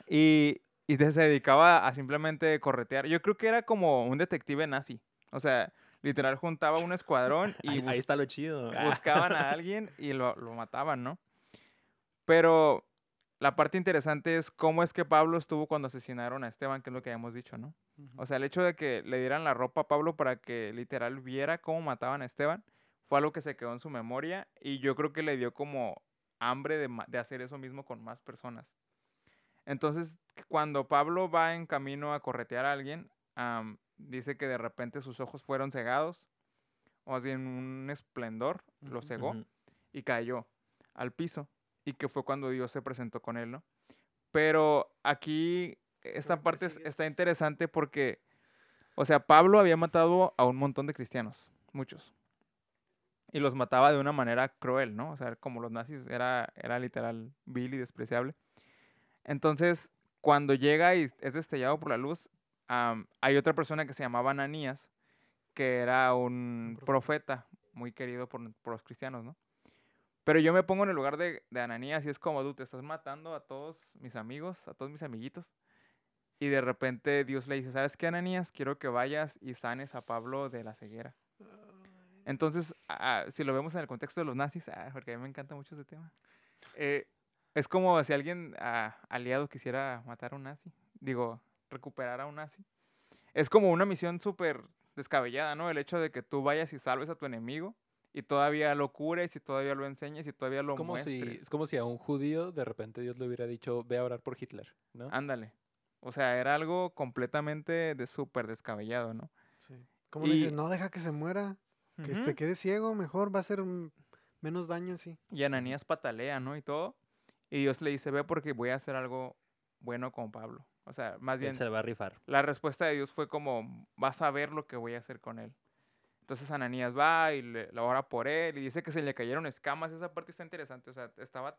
Y, y se dedicaba a simplemente corretear. Yo creo que era como un detective nazi. O sea, literal juntaba un escuadrón y Ahí, ahí está lo chido. buscaban a alguien y lo, lo mataban, ¿no? Pero la parte interesante es cómo es que Pablo estuvo cuando asesinaron a Esteban, que es lo que habíamos dicho, ¿no? O sea, el hecho de que le dieran la ropa a Pablo para que literal viera cómo mataban a Esteban fue algo que se quedó en su memoria y yo creo que le dio como hambre de, hacer eso mismo con más personas. Entonces, cuando Pablo va en camino a corretear a alguien, am, dice que de repente sus ojos fueron cegados, o más bien un esplendor lo Ujú. cegó y cayó al piso y que fue cuando Dios se presentó con él, ¿no? Pero aquí esta parte es- está interesante porque, o sea, Pablo había matado a un montón de cristianos, muchos. Y los mataba de una manera cruel, ¿no? O sea, como los nazis, era, era literal vil y despreciable. Entonces, cuando llega y es destellado por la luz, hay otra persona que se llamaba Ananías, que era un profeta muy querido por, por los cristianos, ¿no? Pero yo me pongo en el lugar de, de Ananías y es como, tú te estás matando a todos mis amigos, a todos mis amiguitos. Y de repente Dios le dice, ¿sabes qué, Ananías? Quiero que vayas y sanes a Pablo de la ceguera. Entonces, ah, si lo vemos en el contexto de los nazis, ah, porque a mí me encanta mucho ese tema, eh, es como si alguien ah, aliado quisiera matar a un nazi, digo, recuperar a un nazi. Es como una misión súper descabellada, ¿no? El hecho de que tú vayas y salves a tu enemigo y todavía lo cures y todavía lo enseñes y todavía lo Es como, si, muestres. es como si a un judío de repente Dios le hubiera dicho, ve a orar por Hitler, ¿no? Ándale. O sea, era algo completamente de súper descabellado, ¿no? Sí. ¿Cómo le dices? No, deja que se muera. Que Ujú. te quede ciego, mejor va a ser menos daño así. Y Ananías patalea, ¿no? Y todo. Y Dios le dice, ve porque voy a hacer algo bueno con Pablo. O sea, más Él bien, se la va a rifar. la respuesta de Dios fue como, vas a ver lo que voy a hacer con él. Entonces Ananías va y le, la ora por él y dice que se le cayeron escamas. Esa parte está interesante. O sea, estaba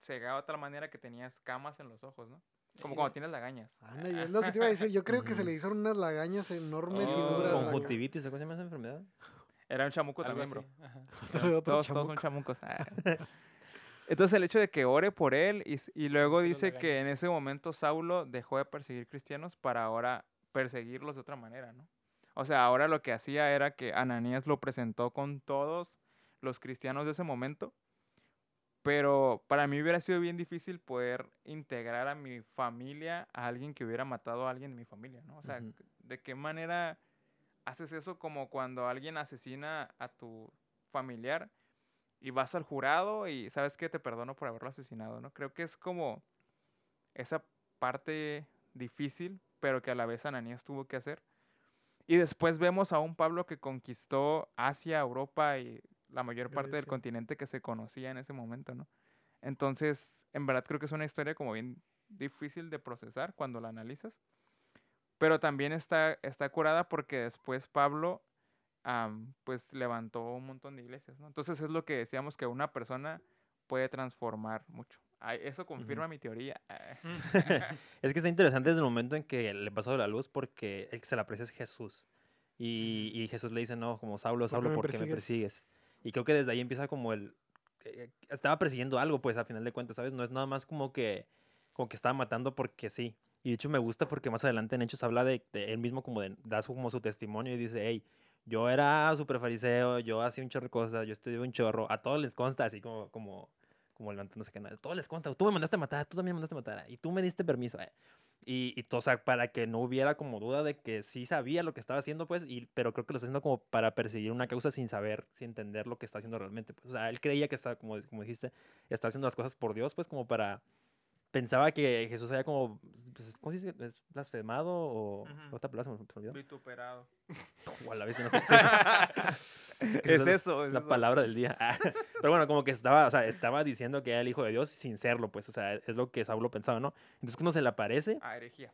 cegado de tal manera que tenía escamas en los ojos, ¿no? Como Sí. cuando tienes lagañas. Anda, y es lo que te iba a decir. Yo creo que se le hicieron unas lagañas enormes y Oh. duras. Conjuntivitis, ¿o ¿cómo se llama esa enfermedad? Era un chamuco Algo también, bro. así, ajá. Otro- otro todos, todos son chamuco. chamucos. Ah. Entonces el hecho de que ore por él y, luego dice que en ese momento Saulo dejó de perseguir cristianos para ahora perseguirlos de otra manera, ¿no? O sea, ahora lo que hacía era que Ananías lo presentó con todos los cristianos de ese momento, pero para mí hubiera sido bien difícil poder integrar a mi familia a alguien que hubiera matado a alguien de mi familia, ¿no? O sea. ¿de qué manera haces eso como cuando alguien asesina a tu familiar y vas al jurado y sabes que te perdono por haberlo asesinado, ¿no? Creo que es como esa parte difícil, pero que a la vez Ananías tuvo que hacer. Y después vemos a un Pablo que conquistó Asia, Europa y la mayor parte del continente que se conocía en ese momento, ¿no? Entonces, en verdad creo que es una historia como bien difícil de procesar cuando la analizas. Pero también está, está curada porque después Pablo pues levantó un montón de iglesias, ¿no? Entonces es lo que decíamos que una persona puede transformar mucho. Ay, eso confirma mi teoría. Es que está interesante desde el momento en que le pasó la luz porque el que se la aprecia es Jesús. Y, y Jesús le dice, no, como Saulo, ¿Por qué Saulo, me ¿por qué me persigues?" persigues? Y creo que desde ahí empieza como el... eh, estaba persiguiendo algo, pues, a final de cuentas, ¿sabes? No es nada más como que, como que estaba matando porque sí. Y de hecho me gusta porque más adelante en Hechos habla de, de él mismo como de, da su, como su testimonio y dice, hey, yo era súper fariseo, yo hacía un chorro de cosas, yo estudié un chorro, a todos les consta, así como, como, como levantándose a todos les consta, tú me mandaste a matar, tú también me mandaste a matar, y tú me diste permiso, eh. Y, y to- o sea, para que no hubiera como duda de que sí sabía lo que estaba haciendo, pues, y, pero creo que lo está haciendo como para perseguir una causa sin saber, sin entender lo que está haciendo realmente. Pues. O sea, él creía que estaba, como, como dijiste, está haciendo las cosas por Dios, pues, como para... Pensaba que Jesús había como, pues, ¿cómo se dice? ¿Es blasfemado o Ujú. otra palabra? Vituperado. O a la vez, no sé qué es eso. Es eso, es la eso. palabra del día. Pero bueno, como que estaba, o sea, estaba diciendo que era el hijo de Dios sin serlo, pues, o sea, es lo que Saulo pensaba, ¿no? Entonces cuando se le aparece, Ah, herejía.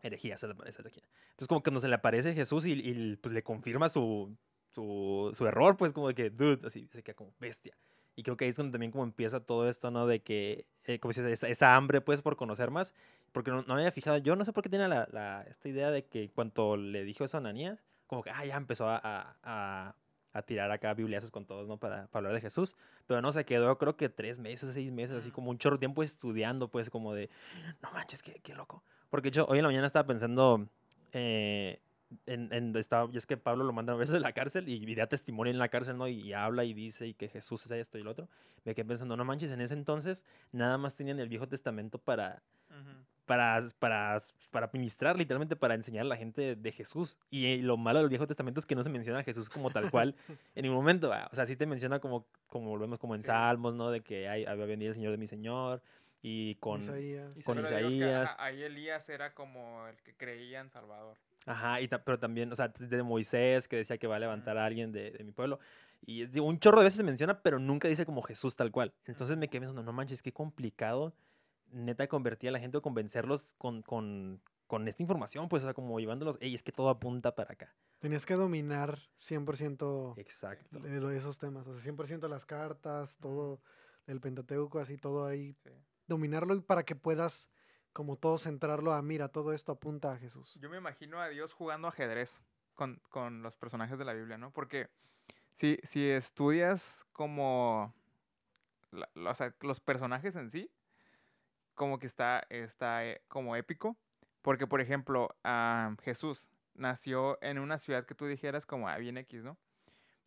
herejía, se le aparece herejía. Entonces como que cuando se le aparece Jesús y, y, pues le confirma su, su, su error, pues como de que, dude, así, se queda como bestia. Y creo que ahí es cuando también como empieza todo esto, ¿no? De que, eh, como dices, esa, esa hambre, pues, por conocer más. Porque no, no me había fijado, yo no sé por qué tiene la, la- esta idea de que cuando le dijo eso a Ananías, como que, ah, ya empezó a, a, a- tirar acá bibliazos con todos, ¿no? Para, para hablar de Jesús. Pero no, se quedó creo que tres meses, seis meses, así como un chorro de tiempo estudiando, pues, como de, no manches, qué, qué loco. Porque yo hoy en la mañana estaba pensando, eh, en, en- estaba, y es que Pablo lo manda a veces de la cárcel y, y da testimonio en la cárcel, ¿no? Y, y habla y dice y que Jesús es esto y lo otro. Me quedé pensando, no manches, en ese entonces nada más tenían el Viejo Testamento para, Ujú. para, para, para ministrar, literalmente para enseñar a la gente de Jesús. Y eh, lo malo del Viejo Testamento es que no se menciona a Jesús como tal cual en ningún momento. ¿va? O sea, sí te menciona como, como lo vemos como en Sí. Salmos, ¿no? De que hay, había venido el Señor de mi Señor y con... Isaías. Con ahí Elías era como el que creía en Salvador. Ajá, y ta- pero también, o sea, de Moisés que decía que va a levantar a alguien de, de mi pueblo. Y digo, un chorro de veces se menciona, pero nunca dice como Jesús tal cual. Entonces me quedé pensando, no manches, qué complicado, neta, convertir a la gente o convencerlos con, con, con esta información, pues, o sea, como llevándolos, ey, es que todo apunta para acá. Tenías que dominar 100% Exacto. de esos temas. O sea, 100% las cartas, todo el Pentateuco, así todo ahí. Sí. Dominarlo para que puedas, como todo, centrarlo a, mira, todo esto apunta a Jesús. Yo me imagino a Dios jugando ajedrez con, con los personajes de la Biblia, ¿no? Porque si, si estudias como los personajes en sí, como que está, está eh, como épico. Porque, por ejemplo, ah, Jesús nació en una ciudad que tú dijeras como, ah, bien X, ¿no?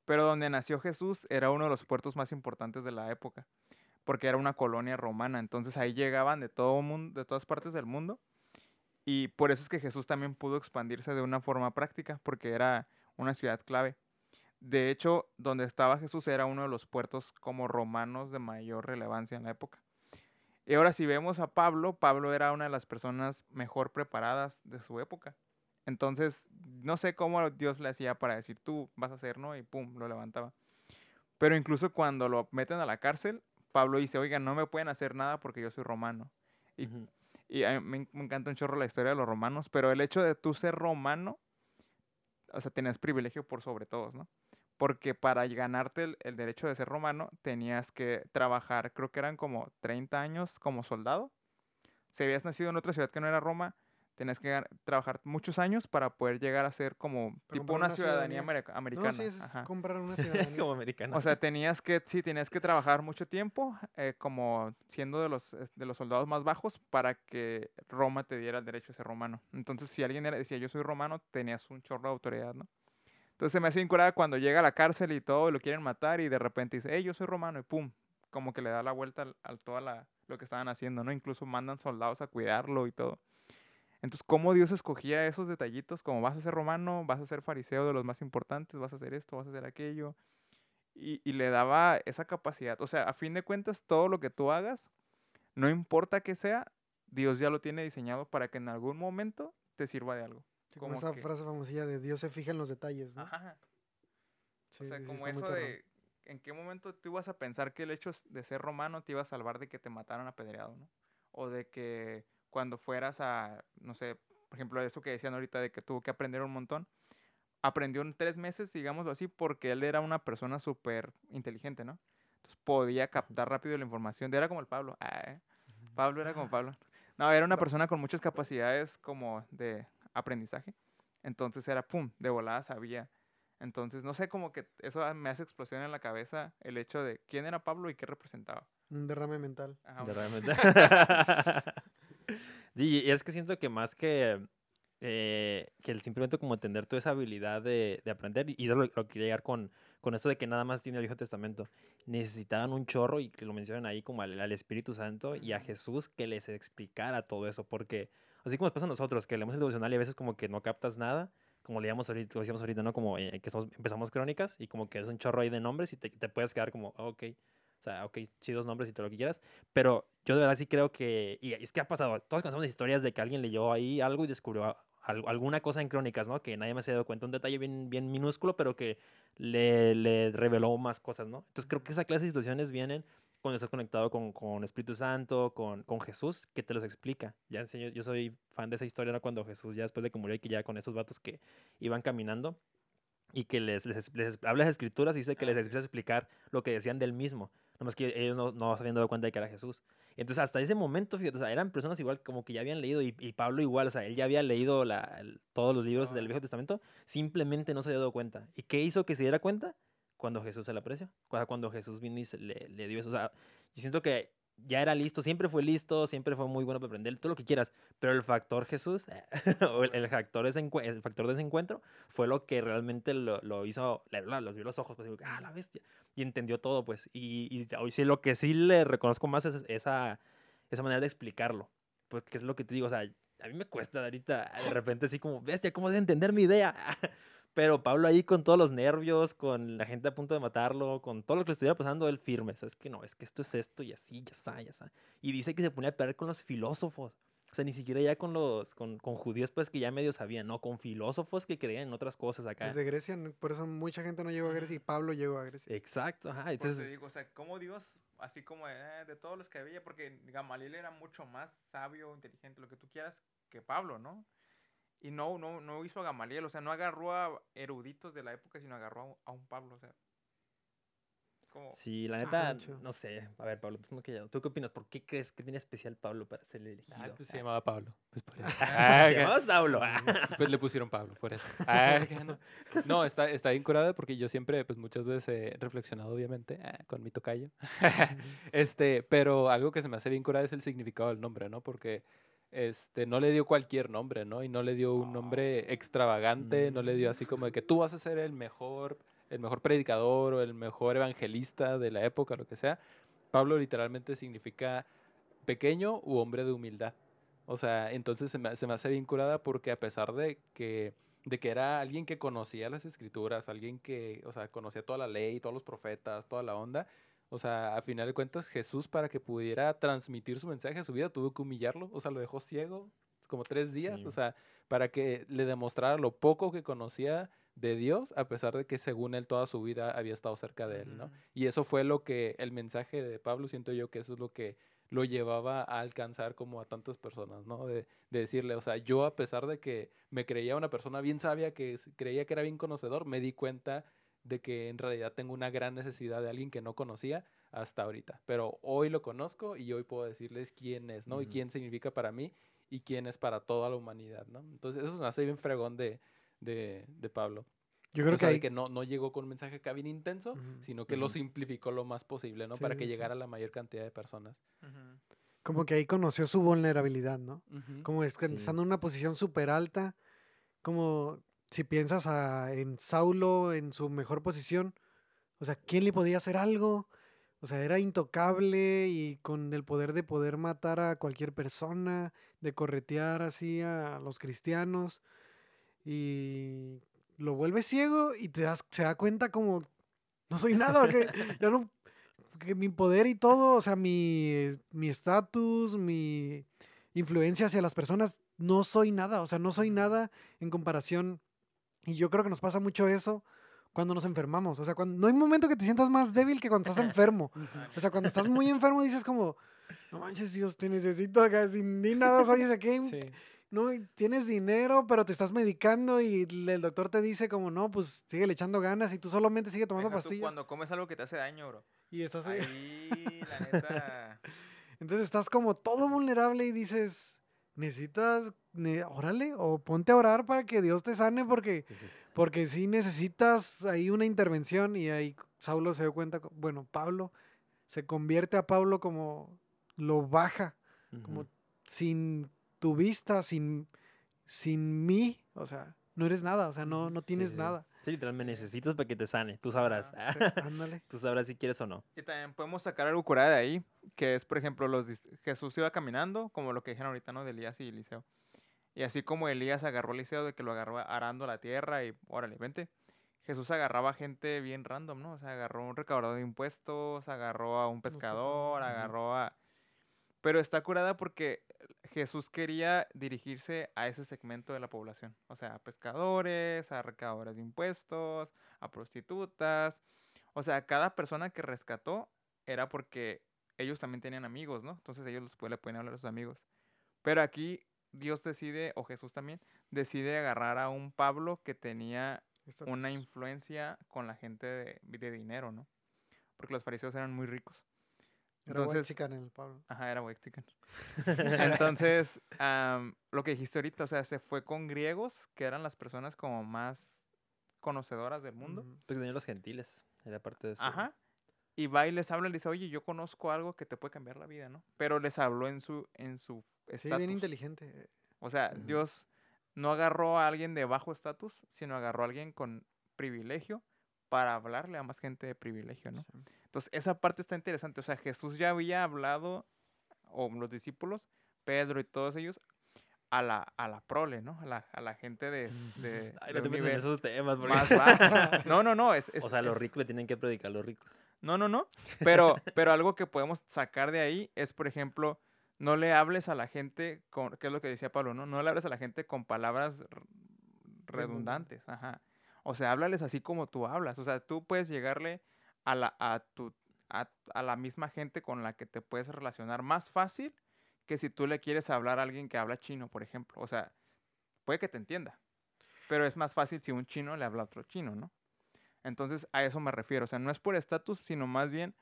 Pero donde nació Jesús era uno de los puertos más importantes de la época, porque era una colonia romana. Entonces ahí llegaban de todo mundo, de todas partes del mundo. Y por eso es que Jesús también pudo expandirse de una forma práctica, porque era una ciudad clave. De hecho, donde estaba Jesús era uno de los puertos como romanos de mayor relevancia en la época. Y ahora si vemos a Pablo, Pablo era una de las personas mejor preparadas de su época. Entonces, no sé cómo Dios le hacía para decir, tú vas a hacer, ¿no? Y pum, lo levantaba. Pero incluso cuando lo meten a la cárcel, Pablo dice, oiga, no me pueden hacer nada porque yo soy romano. Y a mí me encanta un chorro la historia de los romanos, pero el hecho de tú ser romano, o sea, tenías privilegio por sobre todos, ¿no? Porque para ganarte el, el derecho de ser romano, tenías que trabajar, creo que eran como 30 años como soldado. Si habías nacido en otra ciudad que no era Roma, tenías que trabajar muchos años para poder llegar a ser como tipo una una ciudadanía ciudadanía. america- americana. No, sí, es ajá. comprar una ciudadanía. como americano. O sea, tenías que, sí, tenías que trabajar mucho tiempo eh, como siendo de los, eh, de los soldados más bajos para que Roma te diera el derecho de ser romano. Entonces, si alguien era- decía yo soy romano, tenías un chorro de autoridad, ¿no? Entonces se me hace incurada cuando llega a la cárcel y todo, y lo quieren matar y de repente dice, hey, yo soy romano y pum, como que le da la vuelta al, al toda la, lo que estaban haciendo, ¿no? Incluso mandan soldados a cuidarlo y todo. Entonces, ¿cómo Dios escogía esos detallitos? Como vas a ser romano, vas a ser fariseo de los más importantes, vas a hacer esto, vas a hacer aquello y, y le daba esa capacidad. O sea, a fin de cuentas, todo lo que tú hagas, no importa que sea, Dios ya lo tiene diseñado para que en algún momento te sirva de algo. Sí, como como esa que- frase famosilla de Dios se fija en los detalles, ¿no? Ajá. Sí, o sea, sí, como eso de en qué momento tú ibas a pensar que el hecho de ser romano te iba a salvar de que te mataran apedreado, ¿no? O de que cuando fueras a, no sé, por ejemplo, eso que decían ahorita de que tuvo que aprender un montón. aprendió en tres meses, digámoslo así, porque él era una persona súper inteligente, ¿no? Entonces podía captar rápido la información. Era como el Pablo. Ah, ¿eh? Pablo era como Pablo. No, era una persona con muchas capacidades como de aprendizaje. Entonces era, pum, de volada sabía. Entonces, no sé, como que eso me hace explosión en la cabeza el hecho de quién era Pablo y qué representaba. Un derrame mental. Ajá, De realmente. sí, y es que siento que más que, eh, que el simplemente como tener toda esa habilidad de, de aprender, y eso lo, lo quería llegar con, con esto de que nada más tiene el Viejo Testamento, necesitaban un chorro, y que lo mencionan ahí como al, al Espíritu Santo y a. Jesús que les explicara todo eso, porque así como nos pasa a nosotros, que leemos el devocional y a veces como que no captas nada, como leíamos ahorita, lo decíamos ahorita, ¿no? Como eh, que estamos- empezamos crónicas y como que es un chorro ahí de nombres y te, te puedes quedar como, "Ah, ok, o sea, ok, chidos nombres y todo lo que quieras, pero yo de verdad sí creo que, y es que ha pasado, todos conocemos historias de que alguien leyó ahí algo y descubrió alguna cosa en crónicas, ¿no? Que nadie más se ha dado cuenta, un detalle bien, bien minúsculo, pero que le, le reveló más cosas, ¿no? Entonces creo que esa clase de situaciones vienen cuando estás conectado con, con Espíritu Santo, con, con Jesús, que te los explica. Ya enseño, yo soy fan de esa historia, ¿no? Cuando Jesús ya después de que murió y que ya con estos vatos que iban caminando y que les, les, les habla las escrituras y dice que les empieza a explicar lo que decían del mismo. Nomás que ellos no, no se habían dado cuenta de que era Jesús. Entonces, hasta ese momento, fíjate, o sea, eran personas igual como que ya habían leído, y, y Pablo igual, o sea, él ya había leído la- el- todos los libros del Ah. Viejo Testamento, simplemente no se había dado cuenta. ¿Y qué hizo que se diera cuenta? Cuando Jesús se le apreció. Cuando, cuando Jesús vino y le, le dio eso. O sea, yo siento que ya era listo, siempre fue listo, siempre fue muy bueno para aprender, todo lo que quieras. Pero el factor Jesús, o el, el factor, ese el factor de ese encuentro, fue lo que realmente lo, lo hizo, le- la- los vio los ojos, pues, ah, la bestia. Y entendió todo, pues. Y, y hoy sí, lo que sí le reconozco más es esa, esa manera de explicarlo. Porque es lo que te digo, o sea, a mí me cuesta ahorita de repente así como, bestia, ¿cómo de entender mi idea? Pero Pablo ahí con todos los nervios, con la gente a punto de matarlo, con todo lo que le estuviera pasando, él firme. ¿Sabes que no? Es que esto es esto y así, ya está, ya está. Y dice que se ponía a pelear con los filósofos. O sea, ni siquiera ya con los con, con judíos, pues que ya medio sabían, ¿no? Con filósofos que creían en otras cosas acá. Desde Grecia, por eso mucha gente no llegó a Grecia y Pablo llegó a Grecia. Exacto, ajá. Entonces, te digo, o sea, como Dios, así como eh, de todos los que había, porque Gamaliel era mucho más sabio, inteligente, lo que tú quieras, que Pablo, ¿no? Y no, no, no hizo a Gamaliel, o sea, no agarró a eruditos de la época, sino agarró a un, a un Pablo, o sea. Como, sí, la neta, no sé. A ver, Pablo, tú, no que- ¿tú qué opinas? ¿Por qué crees que tiene especial Pablo para ser elegido? Ah, pues se Ah, llamaba Pablo. Pues, por eso. se Ah, que- llamaba Saulo. Pues le pusieron Pablo, por eso. Ah, no. No, está, está bien curada porque yo siempre, pues muchas veces he reflexionado, obviamente, ah, con mi tocayo. este, pero algo que se me hace bien curada es el significado del nombre, ¿no? Porque este, no le dio cualquier nombre, ¿no? Y no le dio un nombre extravagante, no le dio así como de que tú vas a ser el mejor, el mejor predicador o el mejor evangelista de la época, lo que sea. Pablo literalmente significa pequeño u hombre de humildad. O sea, entonces se me, se me hace bien curada porque a pesar de que, de que era alguien que conocía las escrituras, alguien que, o sea, conocía toda la ley, todos los profetas, toda la onda, o sea, a final de cuentas Jesús para que pudiera transmitir su mensaje a su vida tuvo que humillarlo, o sea, lo dejó ciego como tres días, Sí. o sea, para que le demostrara lo poco que conocía de Dios, a pesar de que según él toda su vida había estado cerca de él, ¿no? Y eso fue lo que el mensaje de Pablo, siento yo que eso es lo que lo llevaba a alcanzar como a tantas personas, ¿no? De, de decirle, o sea, yo a pesar de que me creía una persona bien sabia, que creía que era bien conocedor, me di cuenta de que en realidad tengo una gran necesidad de alguien que no conocía hasta ahorita. Pero hoy lo conozco y hoy puedo decirles quién es, ¿no? Y quién significa para mí y quién es para toda la humanidad, ¿no? Entonces eso se me hace bien fregón de, de, de Pablo. Yo creo O que sea, hay... que no, no llegó con un mensaje acá bien intenso, sino que lo simplificó lo más posible, ¿no? Sí, Para que sí, llegara a la mayor cantidad de personas. Como que ahí conoció su vulnerabilidad, ¿no? Como es que Sí. estando en una posición súper alta, como si piensas a- en Saulo en su mejor posición, o sea, ¿quién le podía hacer algo? O sea, era intocable y con el poder de poder matar a cualquier persona, de corretear así a los cristianos y lo vuelve ciego y te das, se da cuenta como no soy nada, que ya no que mi poder y todo, o sea, mi estatus, mi influencia hacia las personas, no soy nada, o sea, no soy nada en comparación. Y yo creo que nos pasa mucho eso cuando nos enfermamos. O sea, cuando, no hay momento que te sientas más débil que cuando estás enfermo. O sea, cuando estás muy enfermo dices como, no manches, Dios, te necesito acá, sin ni nada soy ese que Sí. No, y tienes dinero, pero te estás medicando y el doctor te dice como, no, pues sigue le echando ganas y tú solamente sigue tomando Deja tú pastillas. cuando comes algo que te hace daño, bro. Y estás ahí- Ahí, la neta. Entonces estás como todo vulnerable y dices, necesitas, ne- órale, o ponte a orar para que Dios te sane porque, Sí, porque sí necesitas ahí una intervención y ahí Saulo se dio cuenta, bueno, Pablo se convierte a Pablo como lo baja, como sin tu vista, sin, sin mí, o sea, no eres nada, o sea, no, no tienes sí. nada. Sí, literal, me necesitas para que te sane. Tú sabrás. Ah, Sí, ándale. Tú sabrás si quieres o no. Y también podemos sacar algo curada de ahí, que es, por ejemplo, los Jesús iba caminando, como lo que dijeron ahorita, ¿no? De Elías y Eliseo. Y así como Elías agarró a Eliseo de que lo agarró arando la tierra y, órale, vente. Jesús agarraba gente bien random, ¿no? O sea, agarró a un recaudador de impuestos, agarró a un pescador, agarró a... Pero está curada porque Jesús quería dirigirse a ese segmento de la población. O sea, a pescadores, a recaudadores de impuestos, a prostitutas. O sea, cada persona que rescató era porque ellos también tenían amigos, ¿no? Entonces ellos los, le pueden hablar a sus amigos. Pero aquí Dios decide, o Jesús también, decide agarrar a un Pablo que tenía una influencia con la gente de, de dinero, ¿no? Porque los fariseos eran muy ricos. Era Entonces, chican el Pablo. ajá, era white. Entonces, am, lo que dijiste ahorita, o sea, se fue con griegos, que eran las personas como más conocedoras del mundo. Ujú. Porque tenían los gentiles. Era parte de eso. Ajá. Y va y les habla y le dice, oye, yo conozco algo que te puede cambiar la vida, ¿no? Pero les habló en su en su Sí, bien inteligente. O sea, Sí. Dios no agarró a alguien de bajo estatus, sino agarró a alguien con privilegio para hablarle a más gente de privilegio, ¿no? Sí. Entonces, esa parte está interesante. O sea, Jesús ya había hablado, o los discípulos, Pedro y todos ellos, a la, a la prole, ¿no? A la, a la gente de, de, Ay, de no te en esos temas. porque- más bajo. No, no, no. Es, es- o sea, los es- ricos le tienen que predicar a los ricos. no, no, no. Pero, pero algo que podemos sacar de ahí es, por ejemplo, no le hables a la gente con, ¿qué es lo que decía Pablo? No, no le hables a la gente con palabras redundantes. Ajá. O sea, háblales así como tú hablas. O sea, tú puedes llegarle a la, a tu, a, a la misma gente con la que te puedes relacionar más fácil que si tú le quieres hablar a alguien que habla chino, por ejemplo. O sea, puede que te entienda. Pero es más fácil si un chino le habla a otro chino, ¿no? Entonces, a eso me refiero. O sea, no es por estatus, sino más bien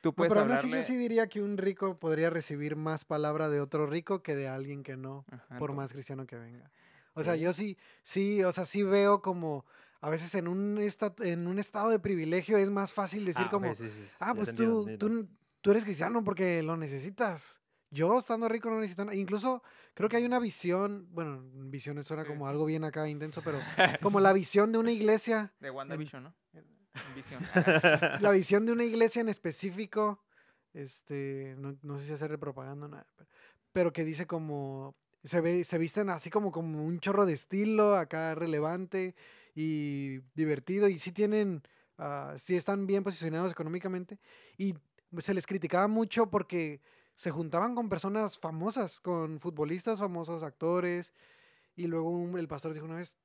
tú No, puedes pero aún así hablarle... yo sí diría que un rico podría recibir más palabra de otro rico que de alguien que no, Ajá, por más cristiano que venga. O sea, Sí. yo sí, sí, o sea, sí veo como a veces en un, esta- en un estado de privilegio es más fácil decir Ah, como, sí, sí, sí, ah, pues tú, entiendo. tú, tú eres cristiano porque lo necesitas. Yo estando rico no necesito nada. Incluso creo que hay una visión, bueno, visiones suena como algo bien acá intenso, pero como la visión de una iglesia De WandaVision, ¿no? Vision. la visión de una iglesia en específico, este, no, no sé si hacerle propaganda o nada, pe- pero que dice como, se, ve, se visten así como, como un chorro de estilo, acá relevante y divertido, y sí tienen, ah, sí están bien posicionados económicamente, y se les criticaba mucho porque se juntaban con personas famosas, con futbolistas famosos, actores, y luego un- el pastor dijo una vez,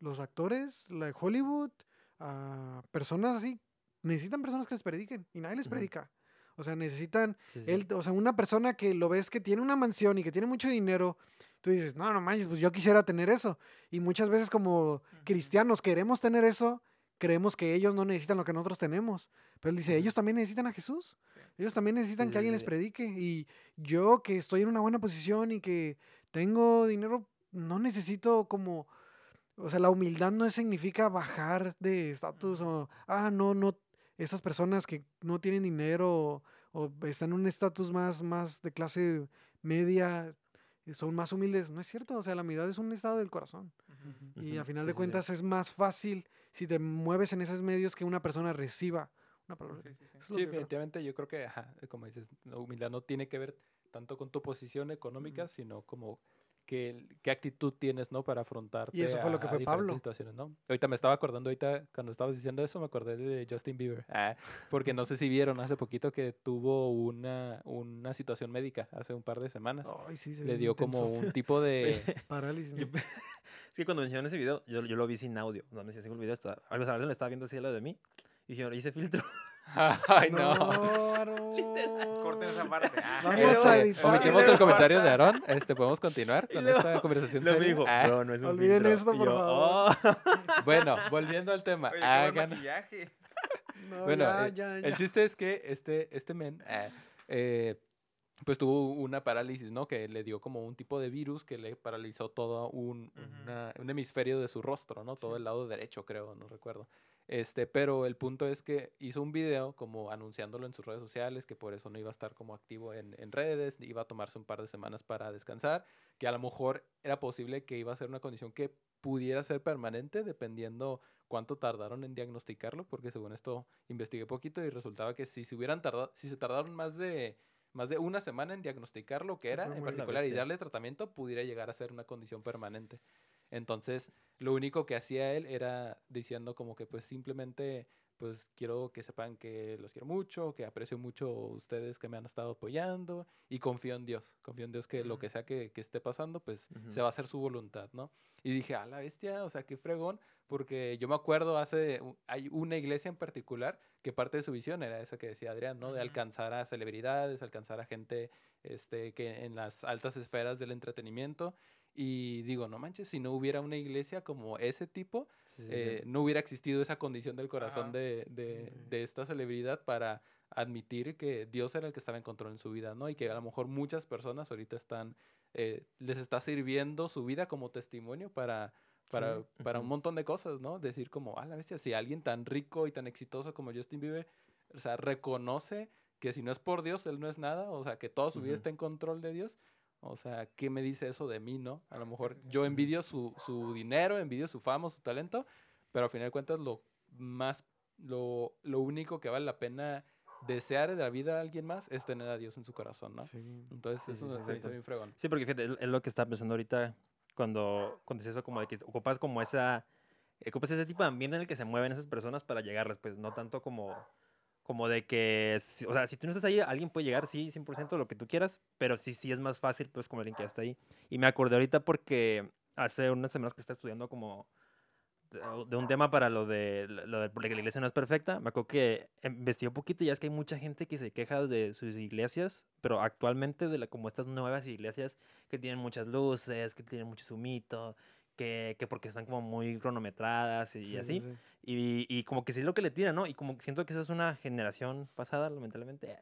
los actores, la de Hollywood, a personas así, necesitan personas que les prediquen y nadie les Ujú. predica. O sea, necesitan, Sí, sí. él, o sea, una persona que lo ves que tiene una mansión y que tiene mucho dinero, tú dices, no, no manches, pues yo quisiera tener eso. Y muchas veces como cristianos queremos tener eso, creemos que ellos no necesitan lo que nosotros tenemos. Pero él dice, ellos también necesitan a Jesús. Ellos también necesitan que alguien les predique. Y yo que estoy en una buena posición y que tengo dinero, no necesito como... O sea, la humildad no significa bajar de estatus o, ah, no, no, esas personas que no tienen dinero o, o están en un estatus más, más de clase media, son más humildes. No es cierto, o sea, la humildad es un estado del corazón. Y a final sí, de sí, sí. cuentas es más fácil si te mueves en esos medios que una persona reciba una palabra. Sí, sí, definitivamente yo creo que, ajá, como dices, la humildad no tiene que ver tanto con tu posición económica, sino como que, el- qué actitud tienes, ¿no? Para afrontarte eso fue lo a- que a fue diferentes Pablo. situaciones, ¿no? Ahorita me estaba acordando, ahorita cuando estabas diciendo eso, me acordé de Justin Bieber. Ah, porque no sé si vieron hace poquito que tuvo una, una situación médica hace un par de semanas. Ay, sí, se Le dio intenso. como un tipo de... parálisis. Yo ¿no? es que cuando mencionaron ese video, yo, yo lo vi sin audio. No me decía, el video, estaba, algo a veces lo estaba viendo así al lado de mí. Y dije, hice filtro. Ay, no. Aarón. Corten esa parte. Ah, Vamos Este, a editar. omitimos el comentario de Aarón. Este, ¿Podemos continuar con luego- esta conversación me seria? dijo, Ah, bro, no es un olviden filtro". esto, por yo, favor. "Oh". Bueno, volviendo al tema. Oye, hagan- maquillaje. No, Bueno, ya, eh, ya, El chiste es que este, este men, ah, eh, pues tuvo una parálisis, ¿no? Que le dio como un tipo de virus que le paralizó todo un, una- un hemisferio de su rostro, ¿no? Todo Sí. el lado derecho, creo, no recuerdo. Este, pero el punto es que hizo un video como anunciándolo en sus redes sociales, que por eso no iba a estar como activo en, en redes, iba a tomarse un par de semanas para descansar, que a lo mejor era posible que iba a ser una condición que pudiera ser permanente dependiendo cuánto tardaron en diagnosticarlo, porque según esto investigué poquito y resultaba que si se hubieran tardado, si se tardaron más de más de una semana en diagnosticar lo que era en particular y darle tratamiento, pudiera llegar a ser una condición permanente. Entonces, lo único que hacía él era diciendo como que pues simplemente pues quiero que sepan que los quiero mucho, que aprecio mucho ustedes que me han estado apoyando y confío en Dios, confío en Dios que lo que sea que, que esté pasando, pues se va a hacer su voluntad, ¿no? Y dije, a la bestia, o sea, qué fregón, porque yo me acuerdo hace, hay una iglesia en particular que parte de su visión era esa que decía Adrián, ¿no? De alcanzar a celebridades, alcanzar a gente este, que en las altas esferas del entretenimiento. Y digo, no manches, si no hubiera una iglesia como ese tipo, Sí, sí, sí. eh, no hubiera existido esa condición del corazón de, de- de esta celebridad para admitir que Dios era el que estaba en control en su vida, ¿no? Y que a lo mejor muchas personas ahorita están, eh, les está sirviendo su vida como testimonio para, para, para un ujú. montón de cosas, ¿no? Decir como, ah, la bestia, si alguien tan rico y tan exitoso como Justin Bieber, o sea, reconoce que si no es por Dios, él no es nada, o sea, que toda su vida Ujú. está en control de Dios, o sea, ¿qué me dice eso de mí, no? A lo mejor sí, sí. yo envidio su, su dinero, envidio su fama, su talento, pero al final de cuentas lo más, lo, lo único que vale la pena desear de la vida a alguien más es tener a Dios en su corazón, ¿no? Sí. Entonces Sí, eso sí, se me hizo bien fregón. Sí, porque fíjate, es, es lo que estaba pensando ahorita cuando, cuando dices eso, como de que ocupas como esa, ocupas ese tipo de ambiente en el que se mueven esas personas para llegarles, pues no tanto como, como de que, o sea, si tú no estás ahí, alguien puede llegar, sí, 100% lo que tú quieras, pero sí, sí es más fácil, pues, como alguien que ya está ahí. Y me acordé ahorita porque hace unas semanas que está estudiando como de un tema para lo de, lo de porque la iglesia no es perfecta, me acuerdo que investigué un poquito y ya es que hay mucha gente que se queja de sus iglesias, pero actualmente de la, como estas nuevas iglesias que tienen muchas luces, que tienen mucho sumito, que, que porque están como muy cronometradas y, Sí, sí, así. sí. Y, y como que sí es lo que le tiran, ¿no? Y como siento que esa es una generación pasada, lamentablemente,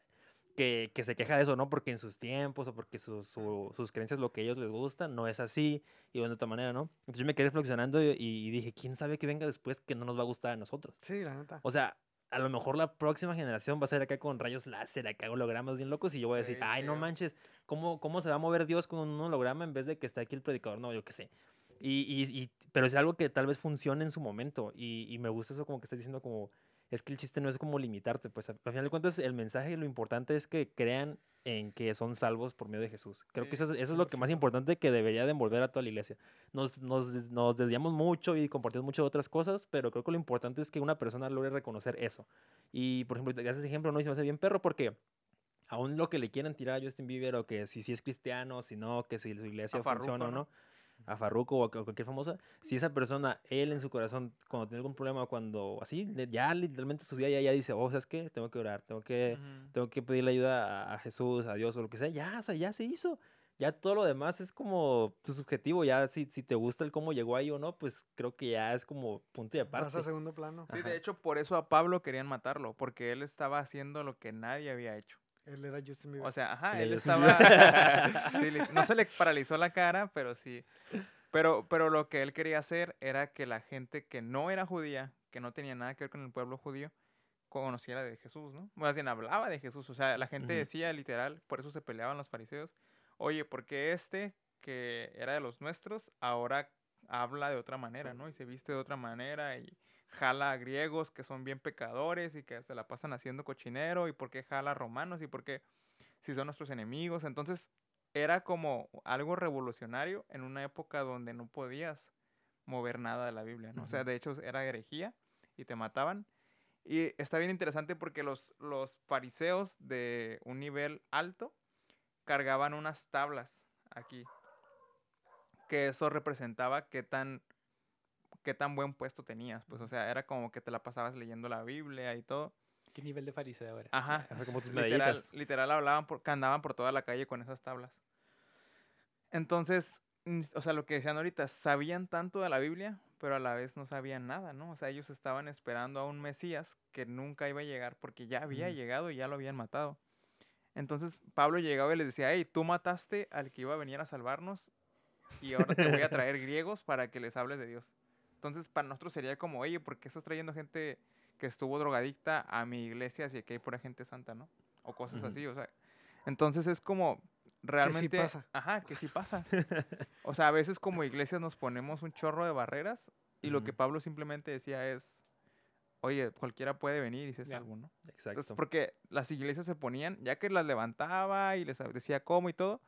que, que se queja de eso, ¿no? Porque en sus tiempos o porque su- su- sus creencias, lo que a ellos les gusta, no es así y de otra manera, ¿no? Entonces yo me quedé reflexionando y, y dije, ¿quién sabe qué venga después que no nos va a gustar a nosotros? Sí, la neta. O sea, a lo mejor la próxima generación va a ser acá con rayos láser, acá hologramas bien locos y yo voy a decir, ay, no manches, ¿cómo, ¿cómo se va a mover Dios con un holograma en vez de que esté aquí el predicador? No, yo qué sé. Y, y, y- pero es algo que tal vez funcione en su momento y, y me gusta eso como que estás diciendo como, es que el chiste no es como limitarte, pues al al final de cuentas el mensaje y lo importante es que crean en que son salvos por medio de Jesús. Creo que eso es, eso es lo que más 100%. importante que debería de envolver a toda la iglesia. Nos, nos, nos desviamos mucho y compartimos mucho de otras cosas, pero creo que lo importante es que una persona logre reconocer eso. Y, por ejemplo, ese ejemplo, ¿no? Y se me hace bien perro porque aún lo que le quieran tirar a Justin Bieber o que si, si es cristiano, si no, que si su iglesia Farruko, funciona o ¿no? no, a Farruko o a cu- cualquier famosa, si esa persona, él en su corazón, cuando tiene algún problema, cuando así, ya literalmente su día ya, ya dice, oh, ¿sabes qué? Tengo que orar, tengo que, tengo que pedirle ayuda a, a Jesús, a Dios o lo que sea, ya, o sea, ya se hizo. Ya todo lo demás es como pues, subjetivo, ya si, si te gusta el cómo llegó ahí o no, pues creo que ya es como punto y aparte. Pasa a segundo plano. Sí, Ajá. de hecho, por eso a Pablo querían matarlo, porque él estaba haciendo lo que nadie había hecho. Él era Justin Bieber. O sea, ajá, Él estaba... Sí, no se le paralizó la cara, pero sí. Pero, pero lo que él quería hacer era que la gente que no era judía, que no tenía nada que ver con el pueblo judío, conociera de Jesús, ¿no? Más bien hablaba de Jesús. O sea, la gente decía literal, por eso se peleaban los fariseos, oye, ¿por qué este que era de los nuestros ahora habla de otra manera, ¿no? Y se viste de otra manera y jala a griegos que son bien pecadores y que se la pasan haciendo cochinero y por qué jala a romanos y por qué si son nuestros enemigos. Entonces era como algo revolucionario en una época donde no podías mover nada de la Biblia, ¿no? O sea, de hecho era herejía y te mataban. Y está bien interesante porque los, los fariseos de un nivel alto cargaban unas tablas aquí. Que eso representaba qué tan, qué tan buen puesto tenías. Pues, o sea, era como que te la pasabas leyendo la Biblia y todo. ¿Qué nivel de fariseo era? Ajá. Hace como tus Literal, literal hablaban por, andaban por toda la calle con esas tablas. Entonces, o sea, lo que decían ahorita, sabían tanto de la Biblia, pero a la vez no sabían nada, ¿no? O sea, ellos estaban esperando a un Mesías que nunca iba a llegar porque ya había llegado y ya lo habían matado. Entonces Pablo llegaba y les decía, hey, tú mataste al que iba a venir a salvarnos y ahora te voy a traer griegos para que les hables de Dios. Entonces para nosotros sería como, oye, ¿por qué estás trayendo gente que estuvo drogadicta a mi iglesia si aquí hay pura gente santa, ¿no? O cosas así, o sea. Entonces es como realmente... pasa. Ajá, que sí pasa. o sea, a veces como iglesias nos ponemos un chorro de barreras y lo que. Pablo simplemente decía es, oye, cualquiera puede venir y dices Ya. algo, ¿no? Exacto. Entonces, porque las iglesias se ponían, ya que las levantaba y les decía cómo y todo,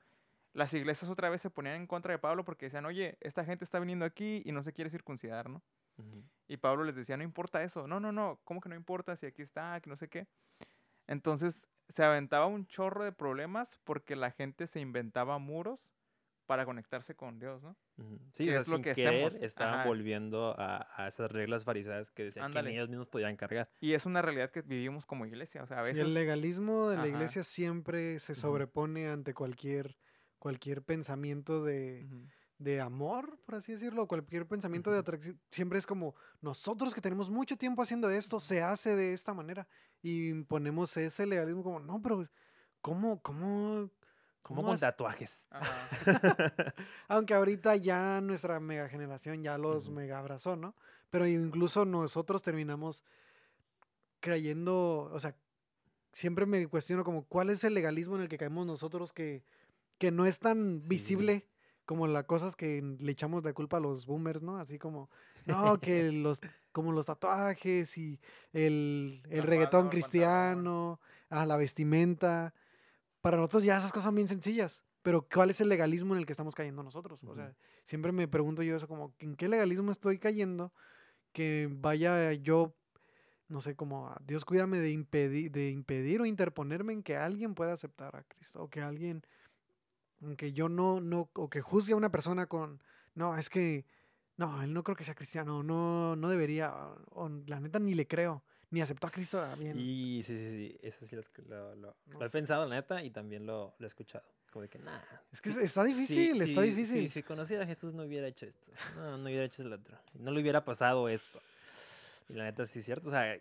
las iglesias otra vez se ponían en contra de Pablo porque decían, oye, esta gente está viniendo aquí y no se quiere circuncidar, ¿no? Ujú. Y Pablo les decía, no importa eso, no, no, no, ¿cómo que no importa si aquí está, que no sé qué? Entonces se aventaba un chorro de problemas porque la gente se inventaba muros para conectarse con Dios, ¿no? Ujú. Sí, que o sea, es lo sin que querer hacemos. estaban Ajá. volviendo a, a esas reglas fariseas que decían Ándale. que ni ellos mismos podían cargar. Y es una realidad que vivimos como iglesia, o sea, a Sí, veces... el legalismo de la Ajá. iglesia siempre se sobrepone ante cualquier, cualquier pensamiento de, de amor, por así decirlo, cualquier pensamiento de atracción. Siempre es como nosotros que tenemos mucho tiempo haciendo esto, se hace de esta manera. Y ponemos ese legalismo como, no, pero ¿cómo, cómo, Como con as-?" tatuajes. Aunque ahorita ya nuestra mega generación ya los Ujú. mega abrazó, ¿no? Pero incluso nosotros terminamos creyendo, o sea, siempre me cuestiono como cuál es el legalismo en el que caemos nosotros que, que no es tan Sí. visible como las cosas que le echamos la culpa a los boomers, ¿no? Así como, no, que los, como los tatuajes y el, el reggaetón cristiano, a la vestimenta. Para nosotros ya esas cosas son bien sencillas. Pero ¿cuál es el legalismo en el que estamos cayendo nosotros? O sea, siempre me pregunto yo eso, como, ¿en qué legalismo estoy cayendo? Que vaya yo, no sé, como, Dios cuídame de impedir, de impedir o interponerme en que alguien pueda aceptar a Cristo, o que alguien, en que yo no, no, o que juzgue a una persona con, no, es que, no, él no creo que sea cristiano, no, no debería, o la neta ni le creo, ni aceptó a Cristo bien. Y sí, sí, sí, eso sí lo, lo, lo- No lo he pensado, la neta, y también lo, lo he escuchado. Como de que, nada. Es que está difícil, está difícil. Si conociera a Jesús no hubiera hecho esto. No, no hubiera hecho el otro. No le hubiera pasado esto. Y la neta, sí es cierto. O sea,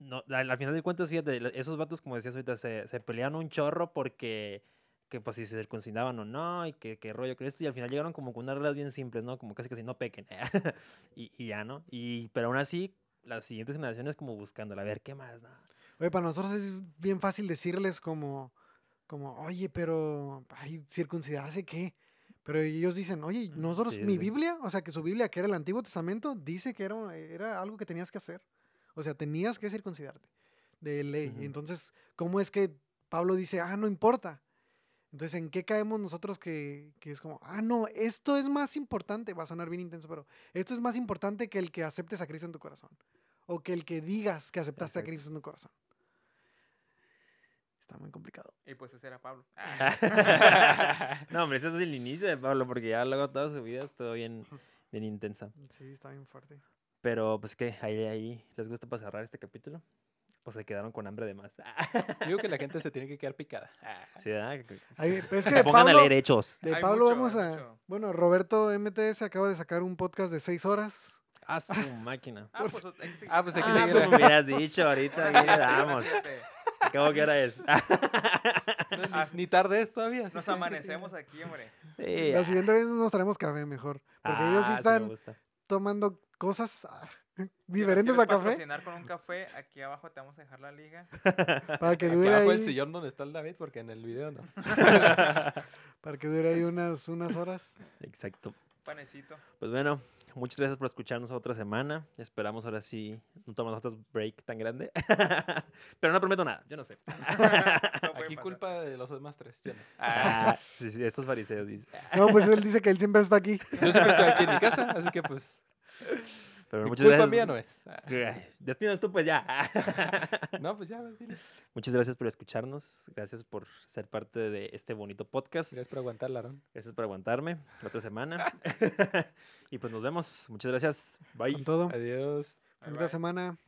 no, al, al final de cuentas, fíjate, esos vatos, como decías ahorita, se, se pelearon un chorro porque que pues si se circuncidaban o no, y que, que rollo con esto, y al final llegaron como con unas reglas bien simples, ¿no? Como casi que si no pequen, y, y ya, ¿no? Y, pero aún así, las siguientes generaciones como buscándola, a ver, ¿qué más? No? Oye, para nosotros es bien fácil decirles como, como, oye, pero, ay, circuncidarse qué. Pero ellos dicen, oye, nosotros, sí, mi sí. Biblia, o sea, que su Biblia, que era el Antiguo Testamento, dice que era, era algo que tenías que hacer. O sea, tenías que circuncidarte de ley. Ujú. Entonces, ¿cómo es que Pablo dice, ah, no importa? Entonces, ¿en qué caemos nosotros que, que es como, ah, no, esto es más importante, va a sonar bien intenso, pero esto es más importante que el que aceptes a Cristo en tu corazón? O que el que digas que aceptaste a Exacto. Cristo en tu corazón. Está muy complicado. Y pues ese era Pablo. no, hombre, ese es el inicio de Pablo, porque ya luego toda su vida estuvo bien, bien intensa. Sí, está bien fuerte. Pero, pues, ¿qué? Ahí, ahí, ¿les gusta para cerrar este capítulo? ¿O se quedaron con hambre de más? Digo que la gente se tiene que quedar picada. Sí, Ay, pero es que Se de pongan a Pablo, leer hechos. de Hay Pablo mucho, vamos a... mucho. Bueno, Roberto MTS acaba de sacar un podcast de seis horas. A su máquina. Ah, pues, hay que seguir. Ah, pues hay que Ah, seguir. pues me hubieras dicho ahorita, aquí. Este, ¿Cómo que hora es? Ni, tarde es todavía. Nos amanecemos aquí, hombre. Sí, La ah, siguiente vez nos traemos café mejor. Porque ellos sí ah, están tomando cosas ah, Si diferentes quieres a café. con un café, aquí abajo te vamos a dejar la liga. Para que Aquí dure abajo el ahí, sillón donde está el David, porque en el video no. para que dure ahí unas, unas horas. Exacto. Panecito. Pues bueno, muchas gracias por escucharnos otra semana. Esperamos ahora sí no tomar otro break tan grande. Pero no prometo nada, yo no sé. Aquí pasar. culpa de los demás tres. Yo no. Ah, sí, sí, estos fariseos dicen. No, pues él dice que él siempre está aquí. Yo siempre estoy aquí en mi casa, así que pues. Pero mi muchas culpa gracias. mía no es. Ah, Ay, Despídanos tú, pues ya. No, pues ya, dile. Muchas gracias por escucharnos. Gracias por ser parte de este bonito podcast. Gracias por aguantar, Larón. Gracias por aguantarme la otra semana. y pues nos vemos. Muchas gracias. Bye. Con todo. Adiós. Bye. semana.